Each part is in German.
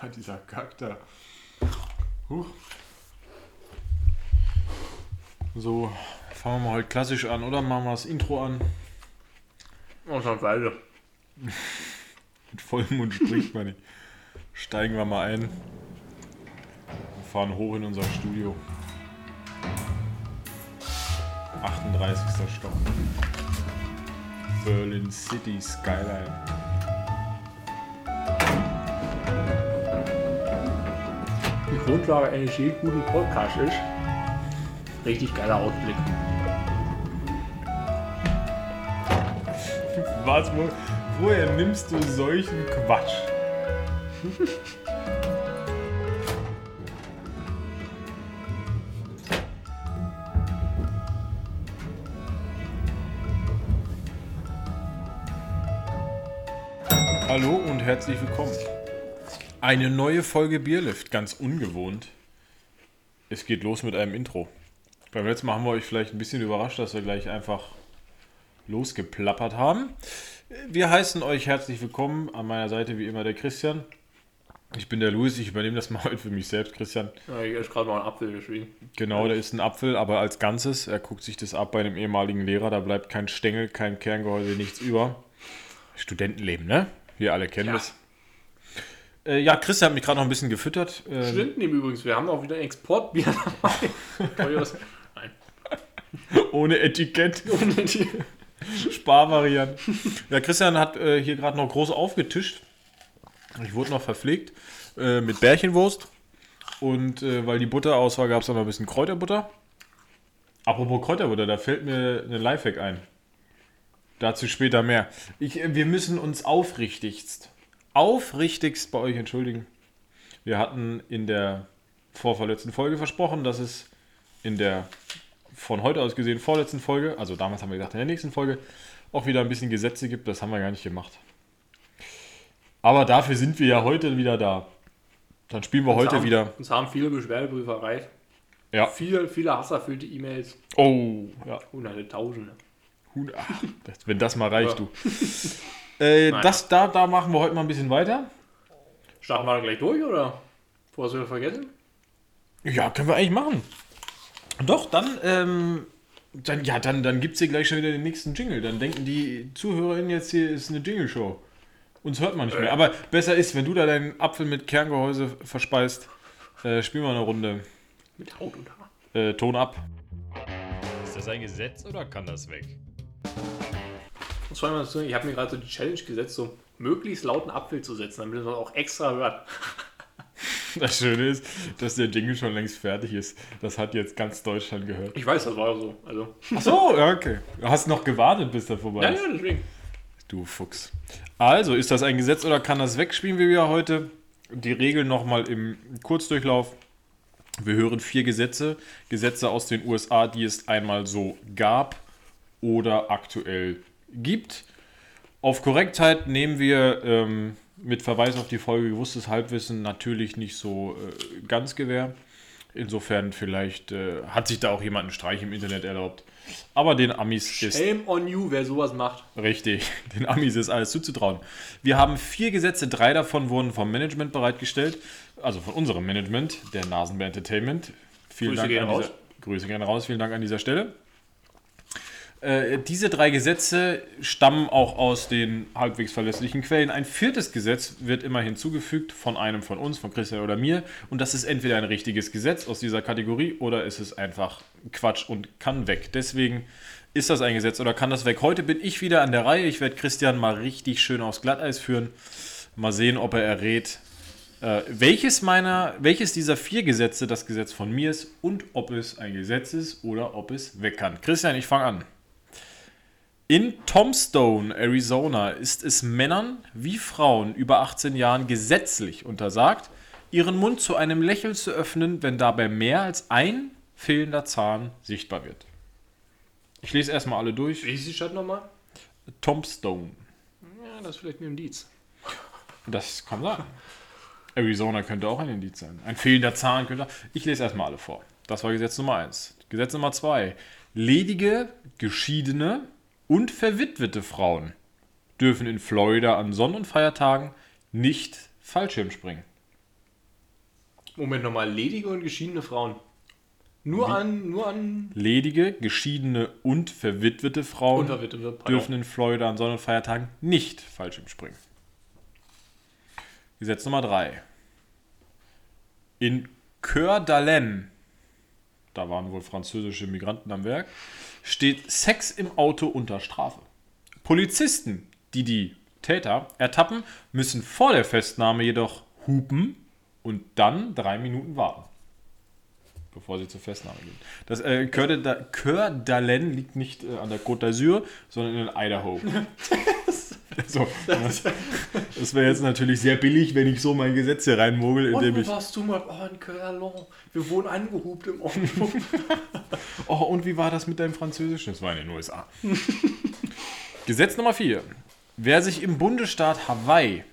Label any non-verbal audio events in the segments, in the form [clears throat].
Ah, dieser da. Huch. So, fangen wir mal heute klassisch an, oder? Machen wir das Intro an. Beide. [laughs] Mit vollem Mund spricht man nicht. Steigen wir mal ein. Wir fahren hoch in unser Studio. 38. Stock. Berlin City Skyline. Grundlage eines jeden guten Podcasts ist richtig geiler Ausblick. Was? Wo, woher nimmst du solchen Quatsch? Hallo und herzlich willkommen. Eine neue Folge Bierlift, ganz ungewohnt. Es geht los mit einem Intro. Beim letzten Mal haben wir euch vielleicht ein bisschen überrascht, dass wir gleich einfach losgeplappert haben. Wir heißen euch herzlich willkommen. An meiner Seite wie immer der Christian. Ich bin der Luis, ich übernehme das mal heute für mich selbst, Christian. Ja, hier ist gerade mal ein Apfel geschwiegen. Genau, da ist ein Apfel, aber als Ganzes. Er guckt sich das ab bei einem ehemaligen Lehrer. Da bleibt kein Stängel, kein Kerngehäuse, nichts über. Studentenleben, ne? Wir alle kennen Ja. das. Äh, ja, Christian hat mich gerade noch ein bisschen gefüttert. Ähm, Stimmt dem übrigens, wir haben auch wieder ein Exportbier dabei. [laughs] Teures. Nein. ohne Etikett. [laughs] Ohne die- Sparvarianten. Ja, Christian hat äh, hier gerade noch groß aufgetischt. Ich wurde noch verpflegt äh, mit Bärchenwurst. Und äh, weil die Butter aus war, gab es noch ein bisschen Kräuterbutter. Apropos Kräuterbutter, da fällt mir eine Lifehack ein. Dazu später mehr. Ich, äh, wir müssen uns aufrichtigst, aufrichtigst bei euch entschuldigen. Wir hatten in der vorverletzten Folge versprochen, dass es in der von heute aus gesehen vorletzten Folge, also damals haben wir gesagt, in der nächsten Folge, auch wieder ein bisschen Gesetze gibt. Das haben wir gar nicht gemacht. Aber dafür sind wir ja heute wieder da. Dann spielen wir Uns heute haben, wieder. Uns haben viele Beschwerdebriefe erreicht. Ja. Viele, viele hasserfüllte E-Mails. Oh, ja. Hunderte, Tausende. Ach, wenn das mal reicht, Ja. du. [laughs] Äh, das, da, da machen wir heute mal ein bisschen weiter. Starten wir da gleich durch, oder? Bevor wir vergessen? Ja, können wir eigentlich machen. Doch, dann, ähm, dann, ja, dann, dann gibt es hier gleich schon wieder den nächsten Jingle. Dann denken die ZuhörerInnen jetzt hier ist eine Jingle-Show. Uns hört man nicht mehr. Äh. Aber besser ist, wenn du da deinen Apfel mit Kerngehäuse verspeist, äh, spielen wir eine Runde. Mit Haut und Haar. Äh, Ton ab. Ist das ein Gesetz oder kann das weg? Und zwar mal so, ich habe mir gerade so die Challenge gesetzt, so möglichst lauten Apfel zu setzen, damit man auch extra hört. [laughs] Das Schöne ist, dass der Jingle schon längst fertig ist. Das hat jetzt ganz Deutschland gehört. Ich weiß, das war so. Also. Ach so, ja, okay. Du hast noch gewartet, bis der vorbei Ja, ist. ja, deswegen. Du Fuchs. Also, ist das ein Gesetz oder kann das weg? Spielen wir heute. Die Regeln nochmal im Kurzdurchlauf. Wir hören vier Gesetze. Gesetze aus den USA, die es einmal so gab oder aktuell gibt. Auf Korrektheit nehmen wir ähm, mit Verweis auf die Folge gewusstes Halbwissen natürlich nicht so äh, ganz Gewähr. Insofern vielleicht äh, hat sich da auch jemand einen Streich im Internet erlaubt. Aber den Amis ist Shame on you, wer sowas macht. Richtig, [laughs] den Amis ist alles zuzutrauen. Wir haben vier Gesetze, drei davon wurden vom Management bereitgestellt, also von unserem Management, der Nasenbär Entertainment. Vielen Grüße Dank gehen an raus. Grüße gerne raus, vielen Dank an dieser Stelle. Äh, diese drei Gesetze stammen auch aus den halbwegs verlässlichen Quellen. Ein viertes Gesetz wird immer hinzugefügt von einem von uns, von Christian oder mir. Und das ist entweder ein richtiges Gesetz aus dieser Kategorie oder ist es einfach Quatsch und kann weg. Deswegen ist das ein Gesetz oder kann das weg. Heute bin ich wieder an der Reihe. Ich werde Christian mal richtig schön aufs Glatteis führen. Mal sehen, ob er errät, äh, welches meiner, welches dieser vier Gesetze das Gesetz von mir ist und ob es ein Gesetz ist oder ob es weg kann. Christian, ich fange an. In Tombstone, Arizona, ist es Männern wie Frauen über 18 Jahren gesetzlich untersagt, ihren Mund zu einem Lächeln zu öffnen, wenn dabei mehr als ein fehlender Zahn sichtbar wird. Ich lese erstmal alle durch. Wie hieß die Stadt nochmal? Tombstone. Ja, das ist vielleicht ein Indiz. Das kann sein. Arizona könnte auch ein Indiz sein. Ein fehlender Zahn könnte. Ich lese erstmal alle vor. Das war Gesetz Nummer 1. Gesetz Nummer 2. Ledige, geschiedene und verwitwete Frauen dürfen in Florida an Sonn- und Feiertagen nicht Fallschirm springen. Moment nochmal, ledige und geschiedene Frauen. Nur an, nur an Ledige, geschiedene und verwitwete Frauen Unterwitwe. pardon. dürfen in Florida an Sonn- und Feiertagen nicht Fallschirmspringen. Gesetz Nummer 3. In Coeur d'Alene, da waren wohl französische Migranten am Werk, steht Sex im Auto unter Strafe. Polizisten, die die Täter ertappen, müssen vor der Festnahme jedoch hupen und dann drei Minuten warten. Bevor sie zur Festnahme gehen. Das äh, Coeur d'Alene liegt nicht äh, an der Côte d'Azur, sondern in Idaho. [laughs] [laughs] so, das das wäre jetzt natürlich sehr billig, wenn ich so mein Gesetz hier reinmogel, indem ich. warst du mal? Oh, in Coeur Wir wurden angehupt im Auto. [laughs] Oh, und wie war das mit deinem Französisch? Das war in den USA. [laughs] Gesetz Nummer 4. Wer sich im Bundesstaat Hawaii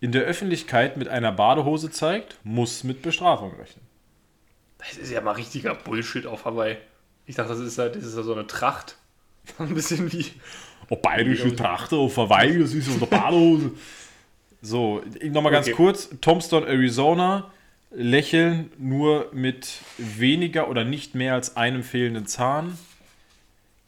in der Öffentlichkeit mit einer Badehose zeigt, muss mit Bestrafung rechnen. Das ist ja mal richtiger Bullshit auf Hawaii. Ich dachte, das ist halt, das ist ja so eine Tracht. Ein bisschen wie. Oh, bayerische Trachte auf Hawaii, das ist eine Badehose. So, nochmal ganz Okay. kurz. Tombstone, Arizona. Lächeln nur mit weniger oder nicht mehr als einem fehlenden Zahn.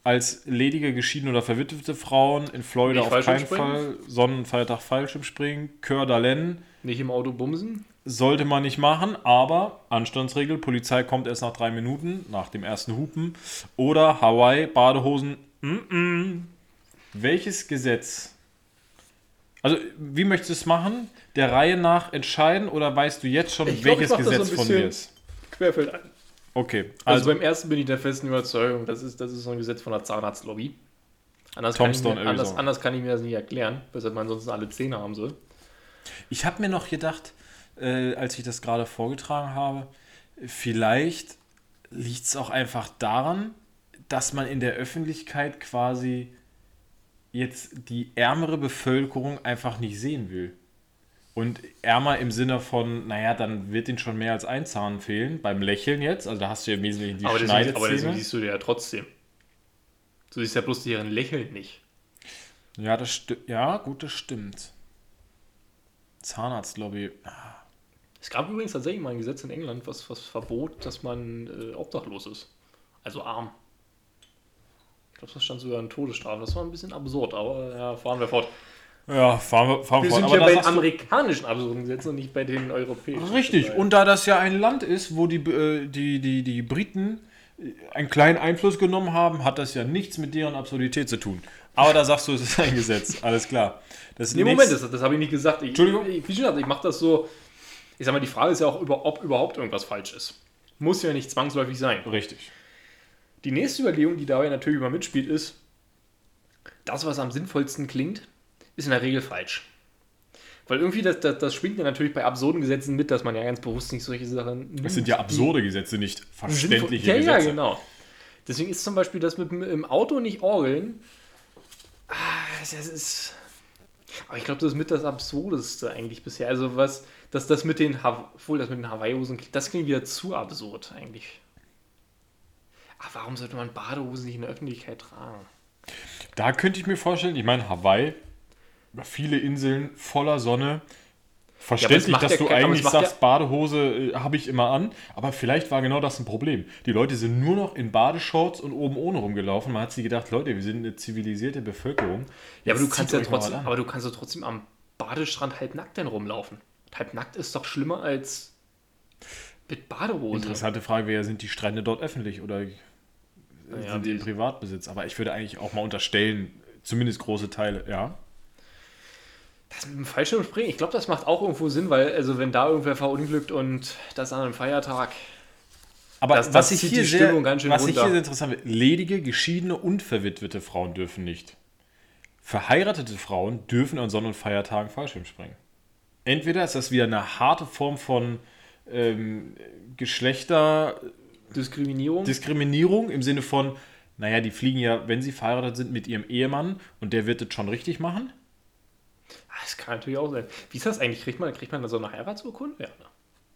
Als ledige, geschiedene oder verwitwete Frauen in Florida Nicht auf keinen? Fall. Sonnenfeiertag Fallschirmspringen. Coeur d'Alene Nicht im Auto bumsen? sollte man nicht machen, aber Anstandsregel, Polizei kommt erst nach drei Minuten, nach dem ersten Hupen. Oder Hawaii, Badehosen. Mm -mm. Welches Gesetz? Also, wie möchtest du es machen? Der Reihe nach entscheiden oder weißt du jetzt schon, Ich glaub, welches so Gesetz ein von dir ist? Querfeld ein. Okay, Also, also, beim ersten bin ich der festen Überzeugung, das ist, das ist so ein Gesetz von der Zahnarztlobby. Anders, kann ich, mir, anders, anders kann ich mir das nicht erklären, weshalb man ansonsten alle Zähne haben soll. ich habe mir noch gedacht, äh, als ich das gerade vorgetragen habe, vielleicht liegt es auch einfach daran, dass man in der Öffentlichkeit quasi jetzt die ärmere Bevölkerung einfach nicht sehen will. Und ärmer im Sinne von, naja, dann wird ihnen schon mehr als ein Zahn fehlen, beim Lächeln jetzt, also da hast du ja im Wesentlichen die aber, deswegen, aber deswegen Schneidezähne. siehst du dir ja trotzdem. Du siehst ja bloß deren Lächeln nicht. Ja, das stimmt. Ja, gut, das stimmt. Zahnarztlobby. Es gab übrigens tatsächlich mal ein Gesetz in England, was, was verbot, dass man äh, obdachlos ist. Also arm. Ich glaube, das stand sogar in Todesstrafe. Das war ein bisschen absurd, aber ja, fahren wir fort. Ja, fahren wir, fahren Wir fort. sind Aber ja bei den amerikanischen absurden Gesetzen und nicht bei den europäischen. Richtig, und da das ja ein Land ist, wo die, äh, die, die, die Briten äh, einen kleinen Einfluss genommen haben, hat das ja nichts mit deren Absurdität zu tun. Aber da sagst du, es ist ein Gesetz, alles klar. Das Nee, Moment, das, das habe ich nicht gesagt. Ich, Entschuldigung? Ich, gesagt, ich mache das so. Ich sag mal, die Frage ist ja auch, über, ob überhaupt irgendwas falsch ist. Muss ja nicht zwangsläufig sein. Richtig. Die nächste Überlegung, die dabei natürlich immer mitspielt, ist, das, was am sinnvollsten klingt, ist in der Regel falsch. Weil irgendwie, das, das, das schwingt ja natürlich bei absurden Gesetzen mit, dass man ja ganz bewusst nicht solche Sachen. Das sind ja absurde Gesetze, nicht verständliche ja, Gesetze. Ja, genau. Deswegen ist zum Beispiel das mit dem im Auto nicht orgeln. Ah, das ist. Aber ich glaube, das ist mit das Absurdeste eigentlich bisher. Also was, dass das mit den, obwohl das mit den Hawaii-Hosen, das klingt wieder zu absurd eigentlich. Aber warum sollte man Badehosen nicht in der Öffentlichkeit tragen? Da könnte ich mir vorstellen, ich meine, Hawaii, viele Inseln voller Sonne. Verständlich, macht dass ja du eigentlich sagst, Badehose äh, habe ich immer an, aber vielleicht war genau das ein Problem. Die Leute sind nur noch in Badeshorts und oben ohne rumgelaufen. Man hat sich gedacht, Leute, wir sind eine zivilisierte Bevölkerung. Ja, aber du kannst ja trotzdem, aber du kannst ja trotzdem am Badestrand halbnackt dann rumlaufen. Halbnackt ist doch schlimmer als mit Badehose. Interessante Frage wäre, sind die Strände dort öffentlich oder Naja, sind die im Privatbesitz? Aber ich würde eigentlich auch mal unterstellen, zumindest große Teile, ja. Das mit dem Fallschirmspringen, ich glaube, das macht auch irgendwo Sinn, weil, also wenn da irgendwer verunglückt und das an einem Feiertag. Aber Das- was das ich hier die sehr, Stimmung ganz schön was ich hier sehr interessant finde, ledige, geschiedene und verwitwete Frauen dürfen nicht. Verheiratete Frauen dürfen an Sonn- und Feiertagen Fallschirm springen. Entweder ist das wieder eine harte Form von ähm, Geschlechterdiskriminierung Diskriminierung. im Sinne von, naja, die fliegen ja, wenn sie verheiratet sind, mit ihrem Ehemann und der wird das schon richtig machen. Ah, Das kann natürlich auch sein. Wie ist das eigentlich? Kriegt man, kriegt man da so eine Heiratsurkunde? Ja, ne?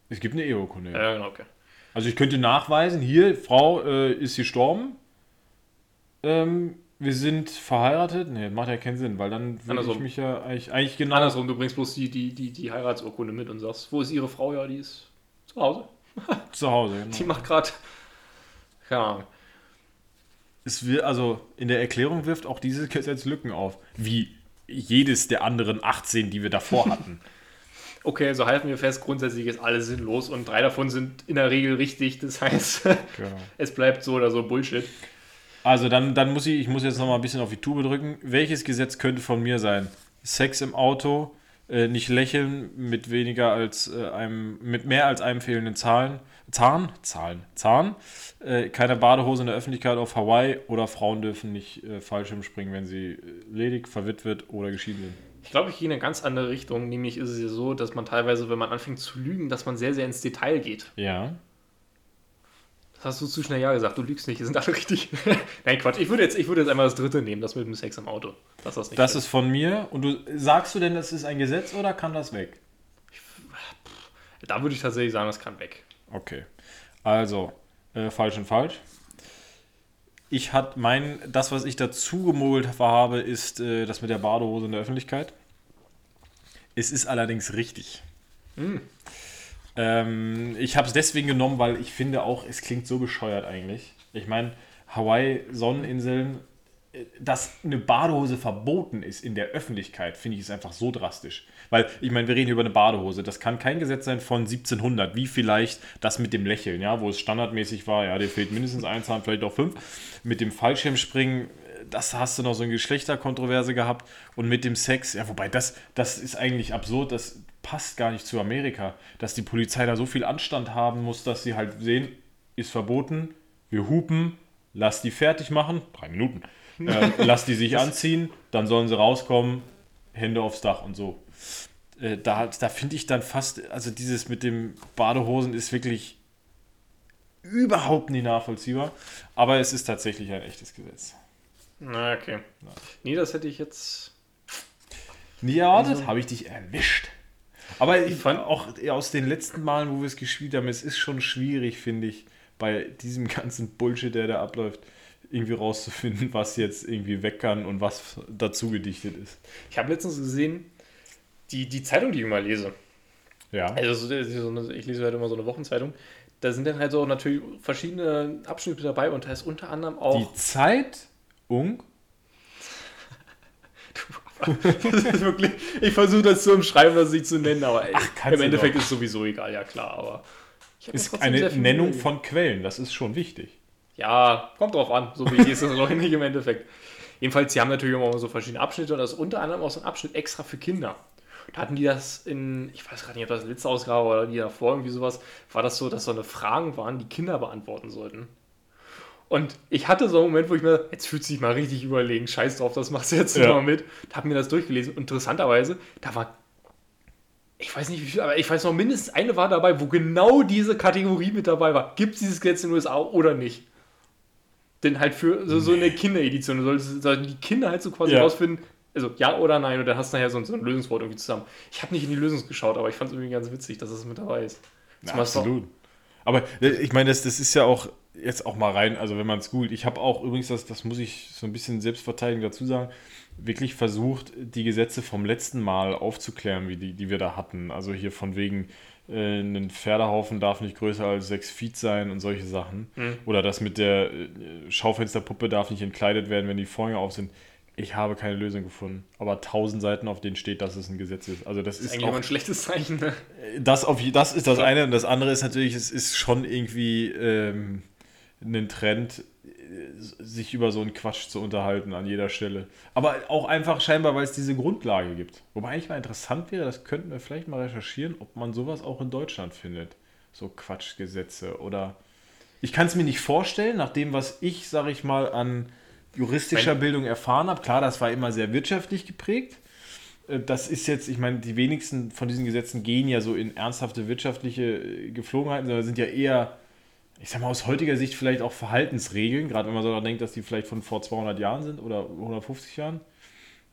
Es gibt eine Eheurkunde. ja. genau, okay. Also ich könnte nachweisen, hier, Frau äh, ist gestorben. Ähm, wir sind verheiratet. Nee, macht ja keinen Sinn, weil dann würde ich mich ja eigentlich, eigentlich genau. Andersrum, du bringst bloß die, die, die, die Heiratsurkunde mit und sagst, wo ist ihre Frau? Ja, die ist zu Hause. [laughs] Zu Hause. Die Genau. macht gerade. Keine Ahnung. Es wir, also in der Erklärung wirft auch dieses Gesetz Lücken auf. Wie jedes der anderen 18, die wir davor [laughs] hatten. Okay, also halten wir fest, grundsätzlich ist alles sinnlos und drei davon sind in der Regel richtig. Das heißt, [laughs] genau. es bleibt so oder so Bullshit. Also dann, dann muss ich, ich muss jetzt noch mal ein bisschen auf die Tube drücken. Welches Gesetz könnte von mir sein? Sex im Auto, äh, nicht lächeln mit weniger als äh, einem, mit mehr als einem fehlenden Zahlen, Zahn, Zahlen, Zahn, äh, keine Badehose in der Öffentlichkeit auf Hawaii oder Frauen dürfen nicht äh, Fallschirm springen, wenn sie äh, ledig, verwitwet oder geschieden sind. Ich glaube, ich gehe in eine ganz andere Richtung. Nämlich ist es ja so, dass man teilweise, wenn man anfängt zu lügen, dass man sehr, sehr ins Detail geht. Ja. Das hast du zu schnell ja gesagt. Du lügst nicht, die sind alle richtig. [laughs] Nein, Quatsch. Ich würde, jetzt, ich würde jetzt einmal das dritte nehmen, das mit dem Sex im Auto. Das nicht Das ist von mir. Und du sagst du denn, das ist ein Gesetz oder kann das weg? Da würde ich tatsächlich sagen, das kann weg. Okay. Also, äh, falsch und falsch. Ich hat mein, das, was ich dazu gemogelt habe, ist äh, das mit der Badehose in der Öffentlichkeit. Es ist allerdings richtig. Ähm, ich habe es deswegen genommen, weil ich finde auch, es klingt so bescheuert eigentlich. Ich meine, Hawaii, Sonneninseln, äh, dass eine Badehose verboten ist in der Öffentlichkeit, finde ich ist einfach so drastisch. Weil, ich meine, wir reden hier über eine Badehose. Das kann kein Gesetz sein von 1700, wie vielleicht das mit dem Lächeln, ja, wo es standardmäßig war, ja, dir fehlt mindestens ein Zahn, vielleicht auch fünf. Mit dem Fallschirmspringen, äh, das hast du noch so eine Geschlechterkontroverse gehabt. Und mit dem Sex, ja, wobei das, das ist eigentlich absurd, das passt gar nicht zu Amerika, dass die Polizei da so viel Anstand haben muss, dass sie halt sehen, ist verboten, wir hupen, lass die fertig machen, drei Minuten, äh, [laughs] lass die sich anziehen, dann sollen sie rauskommen, Hände aufs Dach und so. Äh, da da finde ich dann fast, also dieses mit dem Badehosen ist wirklich überhaupt nicht nachvollziehbar, aber es ist tatsächlich ein echtes Gesetz. Na, okay. Nee, das hätte ich jetzt. Nie erwartet, habe ich dich erwischt. Aber ich fand- auch aus den letzten Malen, wo wir es gespielt haben, es ist schon schwierig, finde ich, bei diesem ganzen Bullshit, der da abläuft, irgendwie rauszufinden, [laughs] was jetzt irgendwie weg kann und was dazu gedichtet ist. Ich habe letztens gesehen, die, die Zeitung, die ich immer lese. Ja. Also, ich lese halt immer so eine Wochenzeitung. Da sind dann halt so natürlich verschiedene Abschnitte dabei und da ist unter anderem auch. Die Zeitung Das ist wirklich, ich versuche das zu umschreiben, das nicht zu nennen, aber ey, kannst im Endeffekt doch. ist sowieso egal, ja klar, aber. ist eine Nennung von Quellen, das ist schon wichtig. Ja, kommt drauf an. So wichtig ist das noch nicht im Endeffekt. Jedenfalls, sie haben natürlich immer so verschiedene Abschnitte und das ist unter anderem auch so ein Abschnitt extra für Kinder. Da hatten die das in, ich weiß gerade nicht, ob das letzte Ausgabe oder die davor irgendwie sowas, war das so, dass so eine Fragen waren, die Kinder beantworten sollten. Und ich hatte so einen Moment, wo ich mir, jetzt fühlt sich mal richtig überlegen, scheiß drauf, das machst du jetzt Ja. mal mit. Hab mir das durchgelesen. Interessanterweise, da war, ich weiß nicht wie viel, aber ich weiß noch, mindestens eine war dabei, wo genau diese Kategorie mit dabei war. Gibt es dieses Gesetz in den USA oder nicht? Denn halt für so, so eine Kinderedition, du solltest die Kinder halt so quasi Ja. rausfinden, also ja oder nein, und dann hast du nachher so, ein- so ein Lösungswort irgendwie zusammen. Ich habe nicht in die Lösung geschaut, aber ich fand es irgendwie ganz witzig, dass es mit dabei ist. Das auch- absolut. Aber äh, ich meine, das, das ist ja auch jetzt auch mal rein, also wenn man es googelt. Ich habe auch übrigens, das, das muss ich so ein bisschen selbstverteidigend dazu sagen, wirklich versucht, die Gesetze vom letzten Mal aufzuklären, wie die, die wir da hatten. Also hier von wegen, äh, ein Pferdehaufen darf nicht größer als sechs Feet sein und solche Sachen. Oder das mit der äh, Schaufensterpuppe darf nicht entkleidet werden, wenn die Vorhänge auf sind. Ich habe keine Lösung gefunden. Aber tausend Seiten, auf denen steht, dass es ein Gesetz ist. Also das ist Eigentlich auch immer ein schlechtes Zeichen. Ne? das, auf, das ist das eine und das andere ist natürlich, es ist schon irgendwie ähm, ein Trend, äh, sich über so einen Quatsch zu unterhalten an jeder Stelle. Aber auch einfach scheinbar, weil es diese Grundlage gibt. Wobei eigentlich mal interessant wäre, das könnten wir vielleicht mal recherchieren, ob man sowas auch in Deutschland findet. So Quatschgesetze oder. Ich kann es mir nicht vorstellen, nach dem, was ich, sag ich mal, an juristischer Wenn- Bildung erfahren habe. Klar, das war immer sehr wirtschaftlich geprägt. Äh, Das ist jetzt, ich meine, die wenigsten von diesen Gesetzen gehen ja so in ernsthafte wirtschaftliche äh, Geflogenheiten, sondern sind ja eher, ich sag mal, aus heutiger Sicht vielleicht auch Verhaltensregeln, gerade wenn man so daran denkt, dass die vielleicht von vor 200 Jahren sind oder 150 Jahren.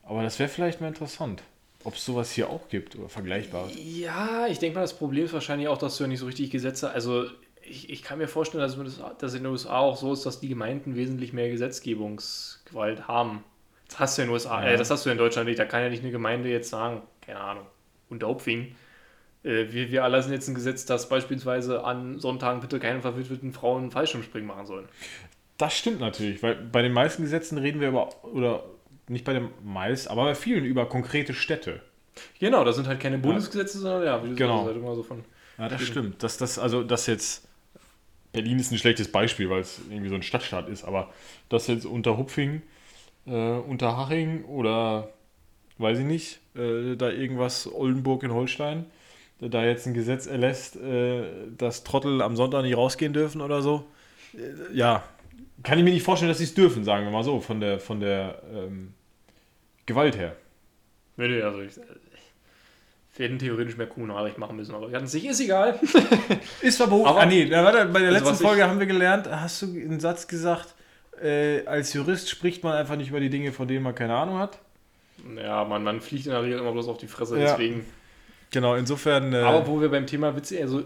Aber das wäre vielleicht mal interessant, ob es sowas hier auch gibt oder Vergleichbares. Ja, ich denke mal, das Problem ist wahrscheinlich auch, dass du ja nicht so richtig Gesetze, also ich, ich kann mir vorstellen, dass es dass in den USA auch so ist, dass die Gemeinden wesentlich mehr Gesetzgebungsgewalt haben. Das hast du in den USA, Ja. äh, das hast du in Deutschland nicht. Da kann ja nicht eine Gemeinde jetzt sagen, keine Ahnung, Unterhupfing. Äh, wir, wir erlassen jetzt ein Gesetz, dass beispielsweise an Sonntagen bitte keine verwitweten Frauen Fallschirmspringen machen sollen. Das stimmt natürlich, weil bei den meisten Gesetzen reden wir über, oder nicht bei den meisten, aber bei vielen über konkrete Städte. Genau, das sind halt keine Bundesgesetze, sondern ja, wie du Genau. sagst, halt immer so von. Ja, das stimmt. Dass das, also, das jetzt. Berlin ist ein schlechtes Beispiel, weil es irgendwie so ein Stadtstaat ist, aber das jetzt unter Hupfing, äh, unter Haching oder weiß ich nicht, äh, da irgendwas Oldenburg in Holstein, äh, da jetzt ein Gesetz erlässt, äh, dass Trottel am Sonntag nicht rausgehen dürfen oder so. Äh, ja, kann ich mir nicht vorstellen, dass sie es dürfen, sagen wir mal so, von der, von der ähm, Gewalt her. Nee, nee, also ich, wir hätten theoretisch mehr Kommunalrecht machen müssen, aber wir hatten es nicht, ist egal. [laughs] Ist verboten. Aber- ah, nee, na, warte, bei der Also, letzten ich- Folge haben wir gelernt, hast du einen Satz gesagt, äh, als Jurist spricht man einfach nicht über die Dinge, von denen man keine Ahnung hat. Ja, man, man fliegt in der Regel immer bloß auf die Fresse, Ja. deswegen. Genau, insofern. Äh, Aber wo wir beim Thema Witze, also,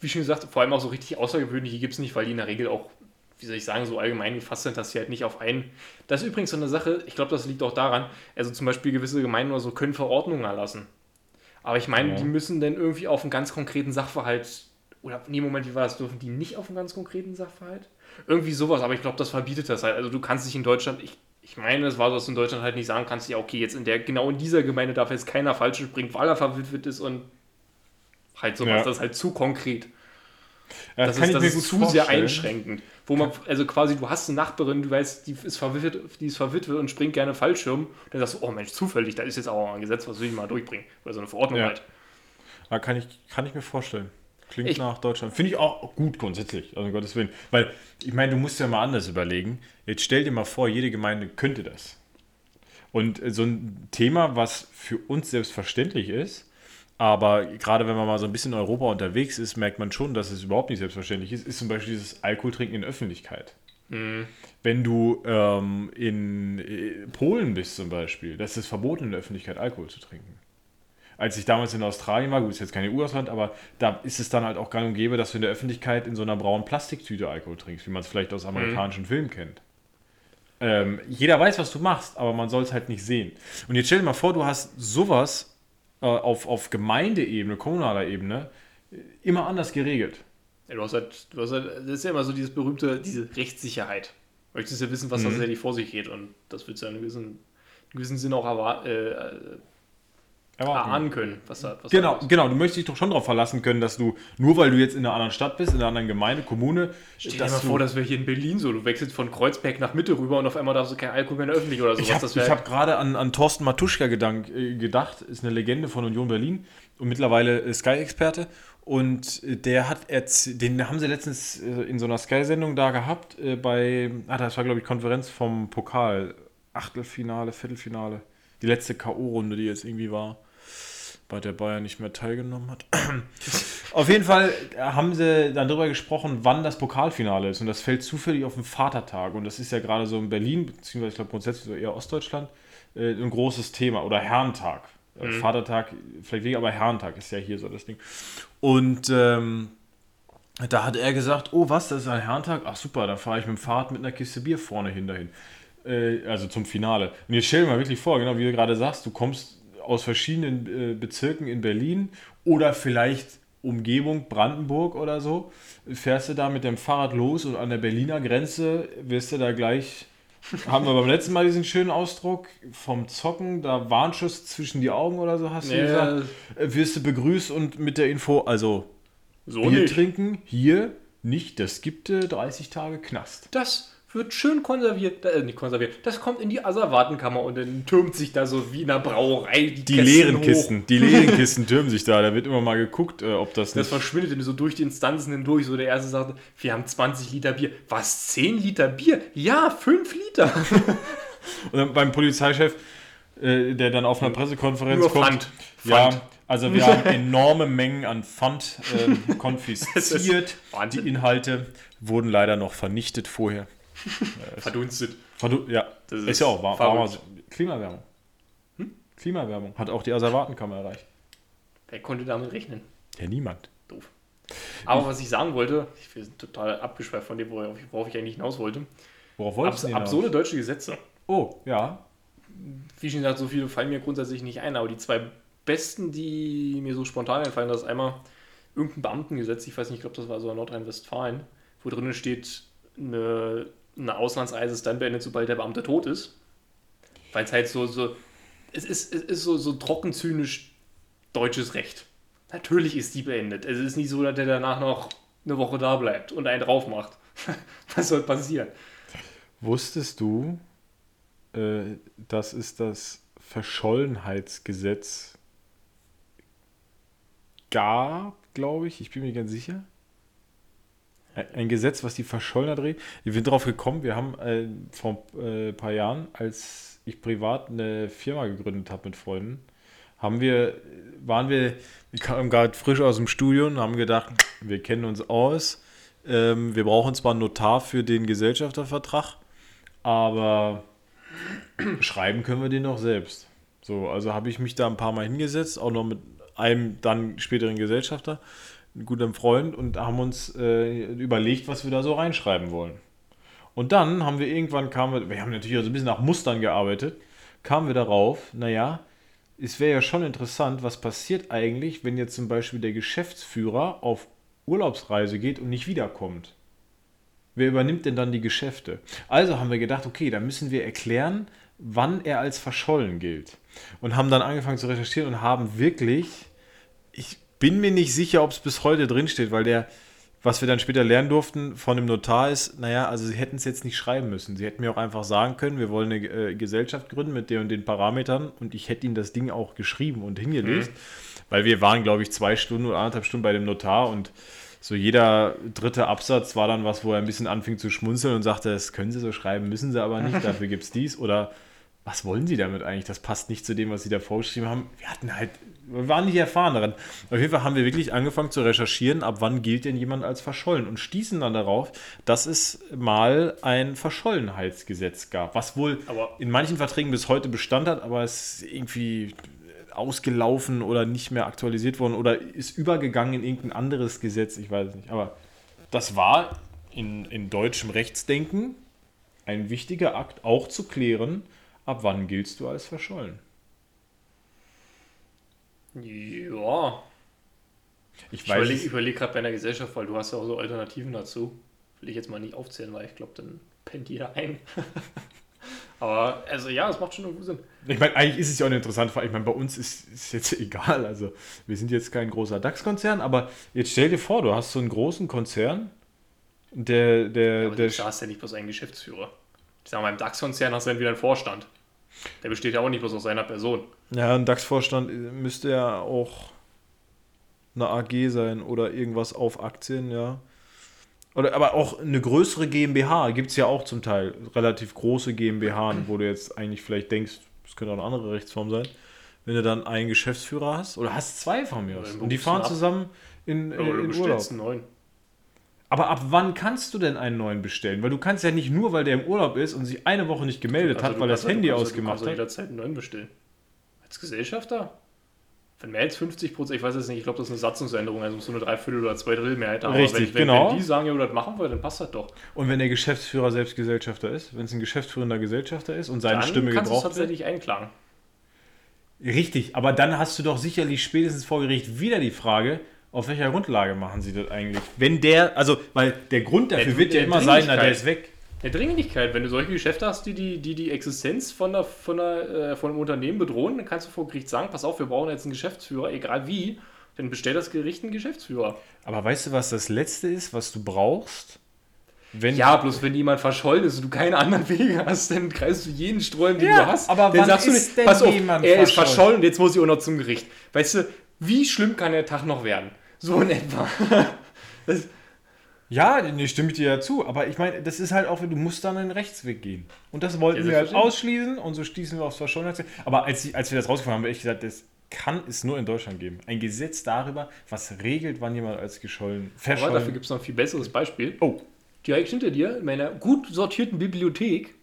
wie schon gesagt, vor allem auch so richtig außergewöhnliche gibt es nicht, weil die in der Regel auch, wie soll ich sagen, so allgemein gefasst sind, dass sie halt nicht auf einen. Das ist übrigens so eine Sache, ich glaube, das liegt auch daran, also zum Beispiel gewisse Gemeinden oder so können Verordnungen erlassen. Aber ich meine, Ja. die müssen dann irgendwie auf einen ganz konkreten Sachverhalt, oder nee, Moment, wie war das, dürfen die nicht auf einen ganz konkreten Sachverhalt? Irgendwie sowas, aber ich glaube, das verbietet das halt. Also du kannst dich in Deutschland, ich, ich meine, es war so, dass du in Deutschland halt nicht sagen kannst, ja, okay, jetzt in der, genau in dieser Gemeinde darf jetzt keiner falsch springen, weil er verwitwet ist und halt sowas, Ja. das ist halt zu konkret. Ja, Das kann ist, ich das mir ist gut zu sehr vorstellen. einschränkend. Wo man, also quasi, du hast eine Nachbarin, du weißt, die ist verwitwet, die ist verwitwet und springt gerne Fallschirm. Und dann sagst du, oh Mensch, zufällig, da ist jetzt auch ein Gesetz, was will ich mal durchbringen. Oder so eine Verordnung Ja. halt. Ja, kann, ich, kann ich mir vorstellen. Klingt Ich- nach Deutschland. Finde ich auch gut grundsätzlich, also um Gottes Willen. Weil, ich meine, du musst ja mal anders überlegen. Jetzt stell dir mal vor, jede Gemeinde könnte das. Und äh, so ein Thema, was für uns selbstverständlich ist, aber gerade wenn man mal so ein bisschen in Europa unterwegs ist, merkt man schon, dass es überhaupt nicht selbstverständlich ist, ist zum Beispiel dieses Alkoholtrinken in Öffentlichkeit. Wenn du ähm, in äh, Polen bist zum Beispiel, das ist verboten in der Öffentlichkeit Alkohol zu trinken als ich damals in Australien war, gut, ist jetzt kein EU-Ausland, aber da ist es dann halt auch gang und gäbe, dass du in der Öffentlichkeit in so einer braunen Plastiktüte Alkohol trinkst, wie man es vielleicht aus amerikanischen Filmen kennt. Ähm, jeder weiß, was du machst, aber man soll es halt nicht sehen. Und jetzt stell dir mal vor, du hast sowas auf, auf Gemeindeebene, kommunaler Ebene, äh, immer anders geregelt. Ja, du hast halt, du hast halt, das ist ja immer so dieses berühmte, diese Rechtssicherheit. Du möchtest ja wissen, was Mhm. da tatsächlich vor sich geht und das willst du ja in einem gewissen, in Sinne auch erwa- äh, Erwarten. Erahnen können, was da was Genau, da genau. Du möchtest dich doch schon darauf verlassen können, dass du, nur weil du jetzt in einer anderen Stadt bist, in einer anderen Gemeinde, Kommune, Stell dir dass mal vor, das wäre hier in Berlin so. Du wechselst von Kreuzberg nach Mitte rüber und auf einmal darfst du kein Alkohol mehr in der öffentlich oder sowas. Ich habe hab gerade an, an Thorsten Matuschka gedank, äh, gedacht, ist eine Legende von Union Berlin und mittlerweile äh, Sky-Experte. Und äh, der hat erz- den haben sie letztens in so einer Sky-Sendung da gehabt, äh, bei, ah, das war glaube ich Konferenz vom Pokal, Achtelfinale, Viertelfinale, die letzte K.O.-Runde, die jetzt irgendwie war, bei der Bayern nicht mehr teilgenommen hat. [clears throat] Auf jeden Fall haben sie dann darüber gesprochen, wann das Pokalfinale ist. Und das fällt zufällig auf den Vatertag. Und das ist ja gerade so in Berlin, beziehungsweise ich glaube grundsätzlich so eher Ostdeutschland, äh, ein großes Thema. Oder Herrentag. Äh, Vatertag, vielleicht weniger, aber Herrentag ist ja hier so das Ding. Und ähm, da hat er gesagt, oh was, das ist ein Herrentag? Ach super, dann fahre ich mit dem Fahrrad mit einer Kiste Bier vorne hin dahin. Äh, also zum Finale. Und jetzt stell dir mal wirklich vor, genau wie du gerade sagst, du kommst aus verschiedenen äh, Bezirken in Berlin oder vielleicht Umgebung Brandenburg oder so, fährst du da mit dem Fahrrad los und an der Berliner Grenze wirst du da gleich, haben wir beim letzten Mal diesen schönen Ausdruck, vom Zocken, da Warnschuss zwischen die Augen oder so, hast du Nee, gesagt, äh, wirst du begrüßt und mit der Info, also so Bier nicht. trinken, hier nicht, das gibt äh, 30 Tage Knast. Das wird schön konserviert, äh, nicht konserviert, das kommt in die Asservatenkammer und dann türmt sich da so wie in einer Brauerei die, Die leeren hoch. Kisten, die leeren Kisten türmen sich da, da wird immer mal geguckt, äh, ob das Das nicht... verschwindet so durch die Instanzen hindurch. So der erste sagt, wir haben 20 Liter Bier. Was? 10 Liter Bier? Ja, 5 Liter. [laughs] Und dann beim Polizeichef, äh, der dann auf einer Pressekonferenz Nur kommt. Pfand. Ja, Pfand. also wir haben enorme Mengen an Pfand ähm, [laughs] konfisziert. Die Inhalte wurden leider noch vernichtet vorher. Verdunstet. Verdu ja, Das ist, ist ja auch war, war verrückt. Klimawärmung. Klimawärmung hat auch die Asservatenkammer erreicht. Wer konnte damit rechnen? Ja, niemand. Doof. Aber was ich sagen wollte, ich bin total abgeschweift von dem, worauf ich, ich eigentlich hinaus wollte. Worauf Abs wolltest du hinaus? absurde deutsche Gesetze. Oh, ja. Wie schon gesagt, so viele fallen mir grundsätzlich nicht ein, aber die zwei besten, die mir so spontan einfallen, das ist einmal irgendein Beamtengesetz, ich weiß nicht, ich glaube, das war so in Nordrhein-Westfalen, wo drinnen steht, eine, eine Auslandsreise ist dann beendet, sobald der Beamte tot ist. Weil es halt so, so es ist, es ist so, so trocken deutsches Recht. Natürlich ist die beendet. Es ist nicht so, dass der danach noch eine Woche da bleibt und einen drauf macht. [laughs] Was soll passieren? Wusstest du, äh, dass es das Verschollenheitsgesetz gab, glaube ich? Ich bin mir ganz sicher. Ein Gesetz, was die Verschollener dreht. Ich bin drauf gekommen, wir haben äh, vor ein äh, paar Jahren, als ich privat eine Firma gegründet habe mit Freunden, haben wir, waren wir, wir kamen gerade frisch aus dem Studium und haben gedacht, wir kennen uns aus. Ähm, wir brauchen zwar einen Notar für den Gesellschaftervertrag, aber schreiben können wir den noch selbst. So, also habe ich mich da ein paar Mal hingesetzt, auch noch mit einem dann späteren Gesellschafter, guten Freund, und haben uns äh, überlegt, was wir da so reinschreiben wollen. Und dann haben wir irgendwann kamen wir, wir haben natürlich auch so ein bisschen nach Mustern gearbeitet, kamen wir darauf, naja, es wäre ja schon interessant, was passiert eigentlich, wenn jetzt zum Beispiel der Geschäftsführer auf Urlaubsreise geht und nicht wiederkommt. Wer übernimmt denn dann die Geschäfte? Also haben wir gedacht, okay, da müssen wir erklären, wann er als verschollen gilt. Und haben dann angefangen zu recherchieren und haben wirklich, ich bin mir nicht sicher, ob es bis heute drinsteht, weil der, was wir dann später lernen durften von dem Notar ist, naja, also sie hätten es jetzt nicht schreiben müssen. Sie hätten mir auch einfach sagen können, wir wollen eine äh, Gesellschaft gründen mit den und den Parametern und ich hätte ihnen das Ding auch geschrieben und hingelegt, weil wir waren, glaube ich, zwei Stunden oder anderthalb Stunden bei dem Notar und so jeder dritte Absatz war dann was, wo er ein bisschen anfing zu schmunzeln und sagte, das können Sie so schreiben, müssen Sie aber nicht, [laughs] dafür gibt es dies. Oder was wollen Sie damit eigentlich? Das passt nicht zu dem, was Sie da vorgeschrieben haben. Wir hatten halt, wir waren nicht erfahren daran. Auf jeden Fall haben wir wirklich angefangen zu recherchieren, ab wann gilt denn jemand als verschollen und stießen dann darauf, dass es mal ein Verschollenheitsgesetz gab, was wohl Aber- in manchen Verträgen bis heute Bestand hat, aber es ist irgendwie ausgelaufen oder nicht mehr aktualisiert worden oder ist übergegangen in irgendein anderes Gesetz, ich weiß es nicht. Aber das war in, in deutschem Rechtsdenken ein wichtiger Akt, auch zu klären, ab wann giltst du als verschollen. Ja, Ich ich überlege überleg gerade bei einer Gesellschaft, weil du hast ja auch so Alternativen dazu. Will ich jetzt mal nicht aufzählen, weil ich glaube, dann pennt jeder ein. [laughs] Aber also ja, es macht schon irgendwo Sinn. Ich meine, eigentlich ist es ja auch eine interessante Frage. Ich meine, bei uns ist es jetzt [laughs] egal. Also, wir sind jetzt kein großer DAX-Konzern, aber jetzt stell dir vor, du hast so einen großen Konzern, der, der, Aber der, du hast ja nicht bloß einen Geschäftsführer. Ich sag mal, im DAX-Konzern hast du dann wieder einen Vorstand. Der besteht ja auch nicht bloß aus seiner Person. Ja, ein DAX-Vorstand müsste ja auch eine AG sein oder irgendwas auf Aktien, ja. Oder aber auch eine größere GmbH gibt es ja auch zum Teil. Relativ große GmbH, wo du jetzt eigentlich vielleicht denkst, das könnte auch eine andere Rechtsform sein. Wenn du dann einen Geschäftsführer hast, oder hast zwei von mir aus. Und die fahren zusammen in, in, in Urlaub. einen neuen. Aber ab wann kannst du denn einen neuen bestellen? Weil du kannst ja nicht nur, weil der im Urlaub ist und sich eine Woche nicht gemeldet Also hat, du weil das kannst- Handy du kannst- ausgemacht Du kannst hat. jederzeit einen neuen bestellen. Als Gesellschafter? Wenn mehr als 50 Prozent, ich weiß es nicht, ich glaube, das ist eine Satzungsänderung, also musst du eine Dreiviertel oder zwei Drittel Mehrheit haben. Richtig, wenn, wenn, genau. Wenn die sagen, ja, das machen wir, dann passt das doch. Und wenn der Geschäftsführer selbst Gesellschafter ist, wenn es ein geschäftsführender Gesellschafter ist und seine dann Stimme kannst du es gebraucht wird. tatsächlich einklagen. Richtig, aber dann hast du doch sicherlich spätestens vor Gericht wieder die Frage, auf welcher Grundlage machen sie das eigentlich? Wenn der, also, weil der Grund dafür Der- wird ja der immer sein, na, der ist weg. Der Dringlichkeit, wenn du solche Geschäfte hast, die die, die, die Existenz von, der, von, der, äh, von einem Unternehmen bedrohen, dann kannst du vor Gericht sagen, pass auf, wir brauchen jetzt einen Geschäftsführer, egal wie, dann bestellt das Gericht einen Geschäftsführer. Aber weißt du, was das Letzte ist, was du brauchst? Wenn Ja, bloß wenn jemand verschollen ist und du keine anderen Wege hast, dann kreist du jeden Sträumen, den Ja, du hast. aber dann wann sagst du ist nicht, denn pass auf, jemand er ist verschollen? verschollen und jetzt muss ich auch noch zum Gericht. Weißt du, wie schlimm kann der Tag noch werden? So in etwa. [laughs] Das, Ja, nee, stimme ich dir ja zu. Aber ich meine, das ist halt auch, du musst dann einen Rechtsweg gehen. Und das wollten Ja, wir halt ausschließen und so stießen wir aufs Verschollenheitsgesetz. Aber als, als wir das rausgefunden haben, habe ich gesagt, das kann es nur in Deutschland geben. Ein Gesetz darüber, was regelt, wann jemand als geschollen, aber verschollen... dafür gibt es noch ein viel besseres Beispiel. oh, Direkt hinter dir, in meiner gut sortierten Bibliothek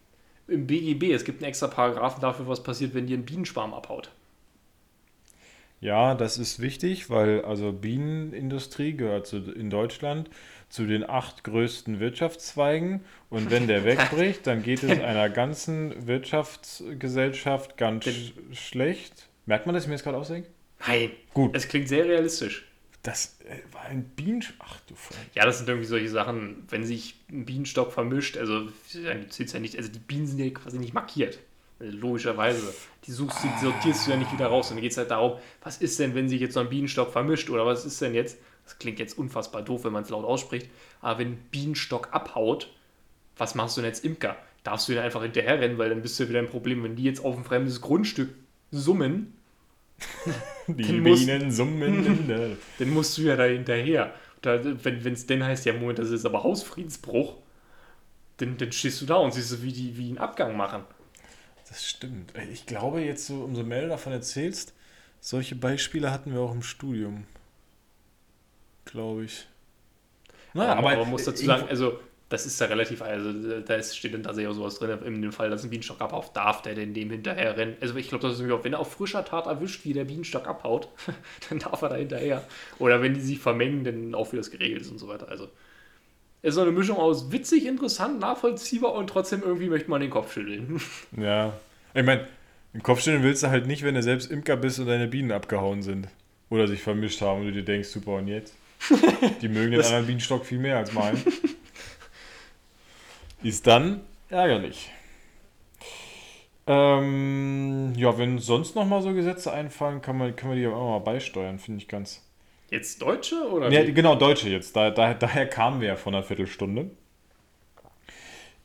im BGB, es gibt einen extra Paragraphen dafür, was passiert, wenn dir ein Bienenschwarm abhaut. Ja, das ist wichtig, weil also Bienenindustrie gehört zu, in Deutschland zu den acht größten Wirtschaftszweigen. Und wenn der [laughs] wegbricht, dann geht es [laughs] einer ganzen Wirtschaftsgesellschaft ganz sch schlecht. Merkt man, dass ich mir das gerade ausdenke? Nein. Gut. Es klingt sehr realistisch. Das äh, war ein Bienenstock. Ach du Freund. Ja, das sind irgendwie solche Sachen, wenn sich ein Bienenstock vermischt, also ja nicht, also die Bienen sind ja quasi nicht markiert. Logischerweise. Die suchst du, die sortierst du ja nicht wieder raus. Und dann geht es halt darum, was ist denn, wenn sich jetzt so ein Bienenstock vermischt oder was ist denn jetzt, das klingt jetzt unfassbar doof, wenn man es laut ausspricht, aber wenn ein Bienenstock abhaut, was machst du denn als Imker? Darfst du den einfach hinterherrennen, weil dann bist du ja wieder ein Problem, wenn die jetzt auf ein fremdes Grundstück summen, [laughs] Die Den muss- Bienen summen [laughs] dann musst du ja da hinterher. Da, wenn es denn heißt, ja, Moment, das ist aber Hausfriedensbruch, dann, dann stehst du da und siehst wie die wie einen Abgang machen. Das stimmt. Ich glaube, jetzt so, umso mehr du davon erzählst, solche Beispiele hatten wir auch im Studium. Glaube ich. Naja, aber, man muss dazu sagen, also das ist ja relativ, also da steht dann tatsächlich auch sowas drin, in dem Fall, dass ein Bienenstock abhaut, darf der denn dem hinterher rennen. Also ich glaube, das ist auch, wenn er auf frischer Tat erwischt, wie der Bienenstock abhaut, [laughs] dann darf er da hinterher. Oder wenn die sich vermengen, dann auch wie das geregelt ist und so weiter. Also es ist so eine Mischung aus witzig, interessant, nachvollziehbar und trotzdem irgendwie möchte man den Kopf schütteln. [laughs] Ja. Ich meine, den Kopf stellen willst du halt nicht, wenn du selbst Imker bist und deine Bienen abgehauen sind. Oder sich vermischt haben und du dir denkst, super, und jetzt? Die mögen den anderen Bienenstock viel mehr als meinen. Ist dann ärgerlich. Ähm, ja, wenn sonst noch mal so Gesetze einfallen, kann man, kann man die auch mal beisteuern, finde ich ganz. Jetzt Deutsche oder? Ja, genau, Deutsche jetzt. Da, da, daher kamen wir ja von einer Viertelstunde.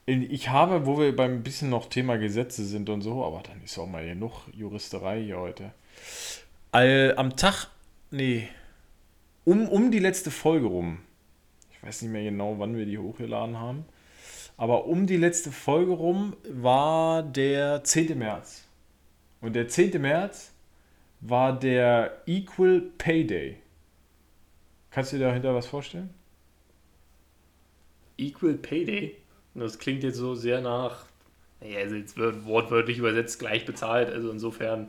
Ich habe, wo wir beim bisschen noch Thema Gesetze sind und so, aber dann ist auch mal genug Juristerei hier heute. All, am Tag, nee, um, um die letzte Folge rum, ich weiß nicht mehr genau, wann wir die hochgeladen haben, aber um die letzte Folge rum war der 10. März. Und der 10. März war der Equal Pay Day. Kannst du dir dahinter was vorstellen? Equal Pay Day. Und Das klingt jetzt so sehr nach, naja, also jetzt wird wortwörtlich übersetzt gleich bezahlt. Also insofern,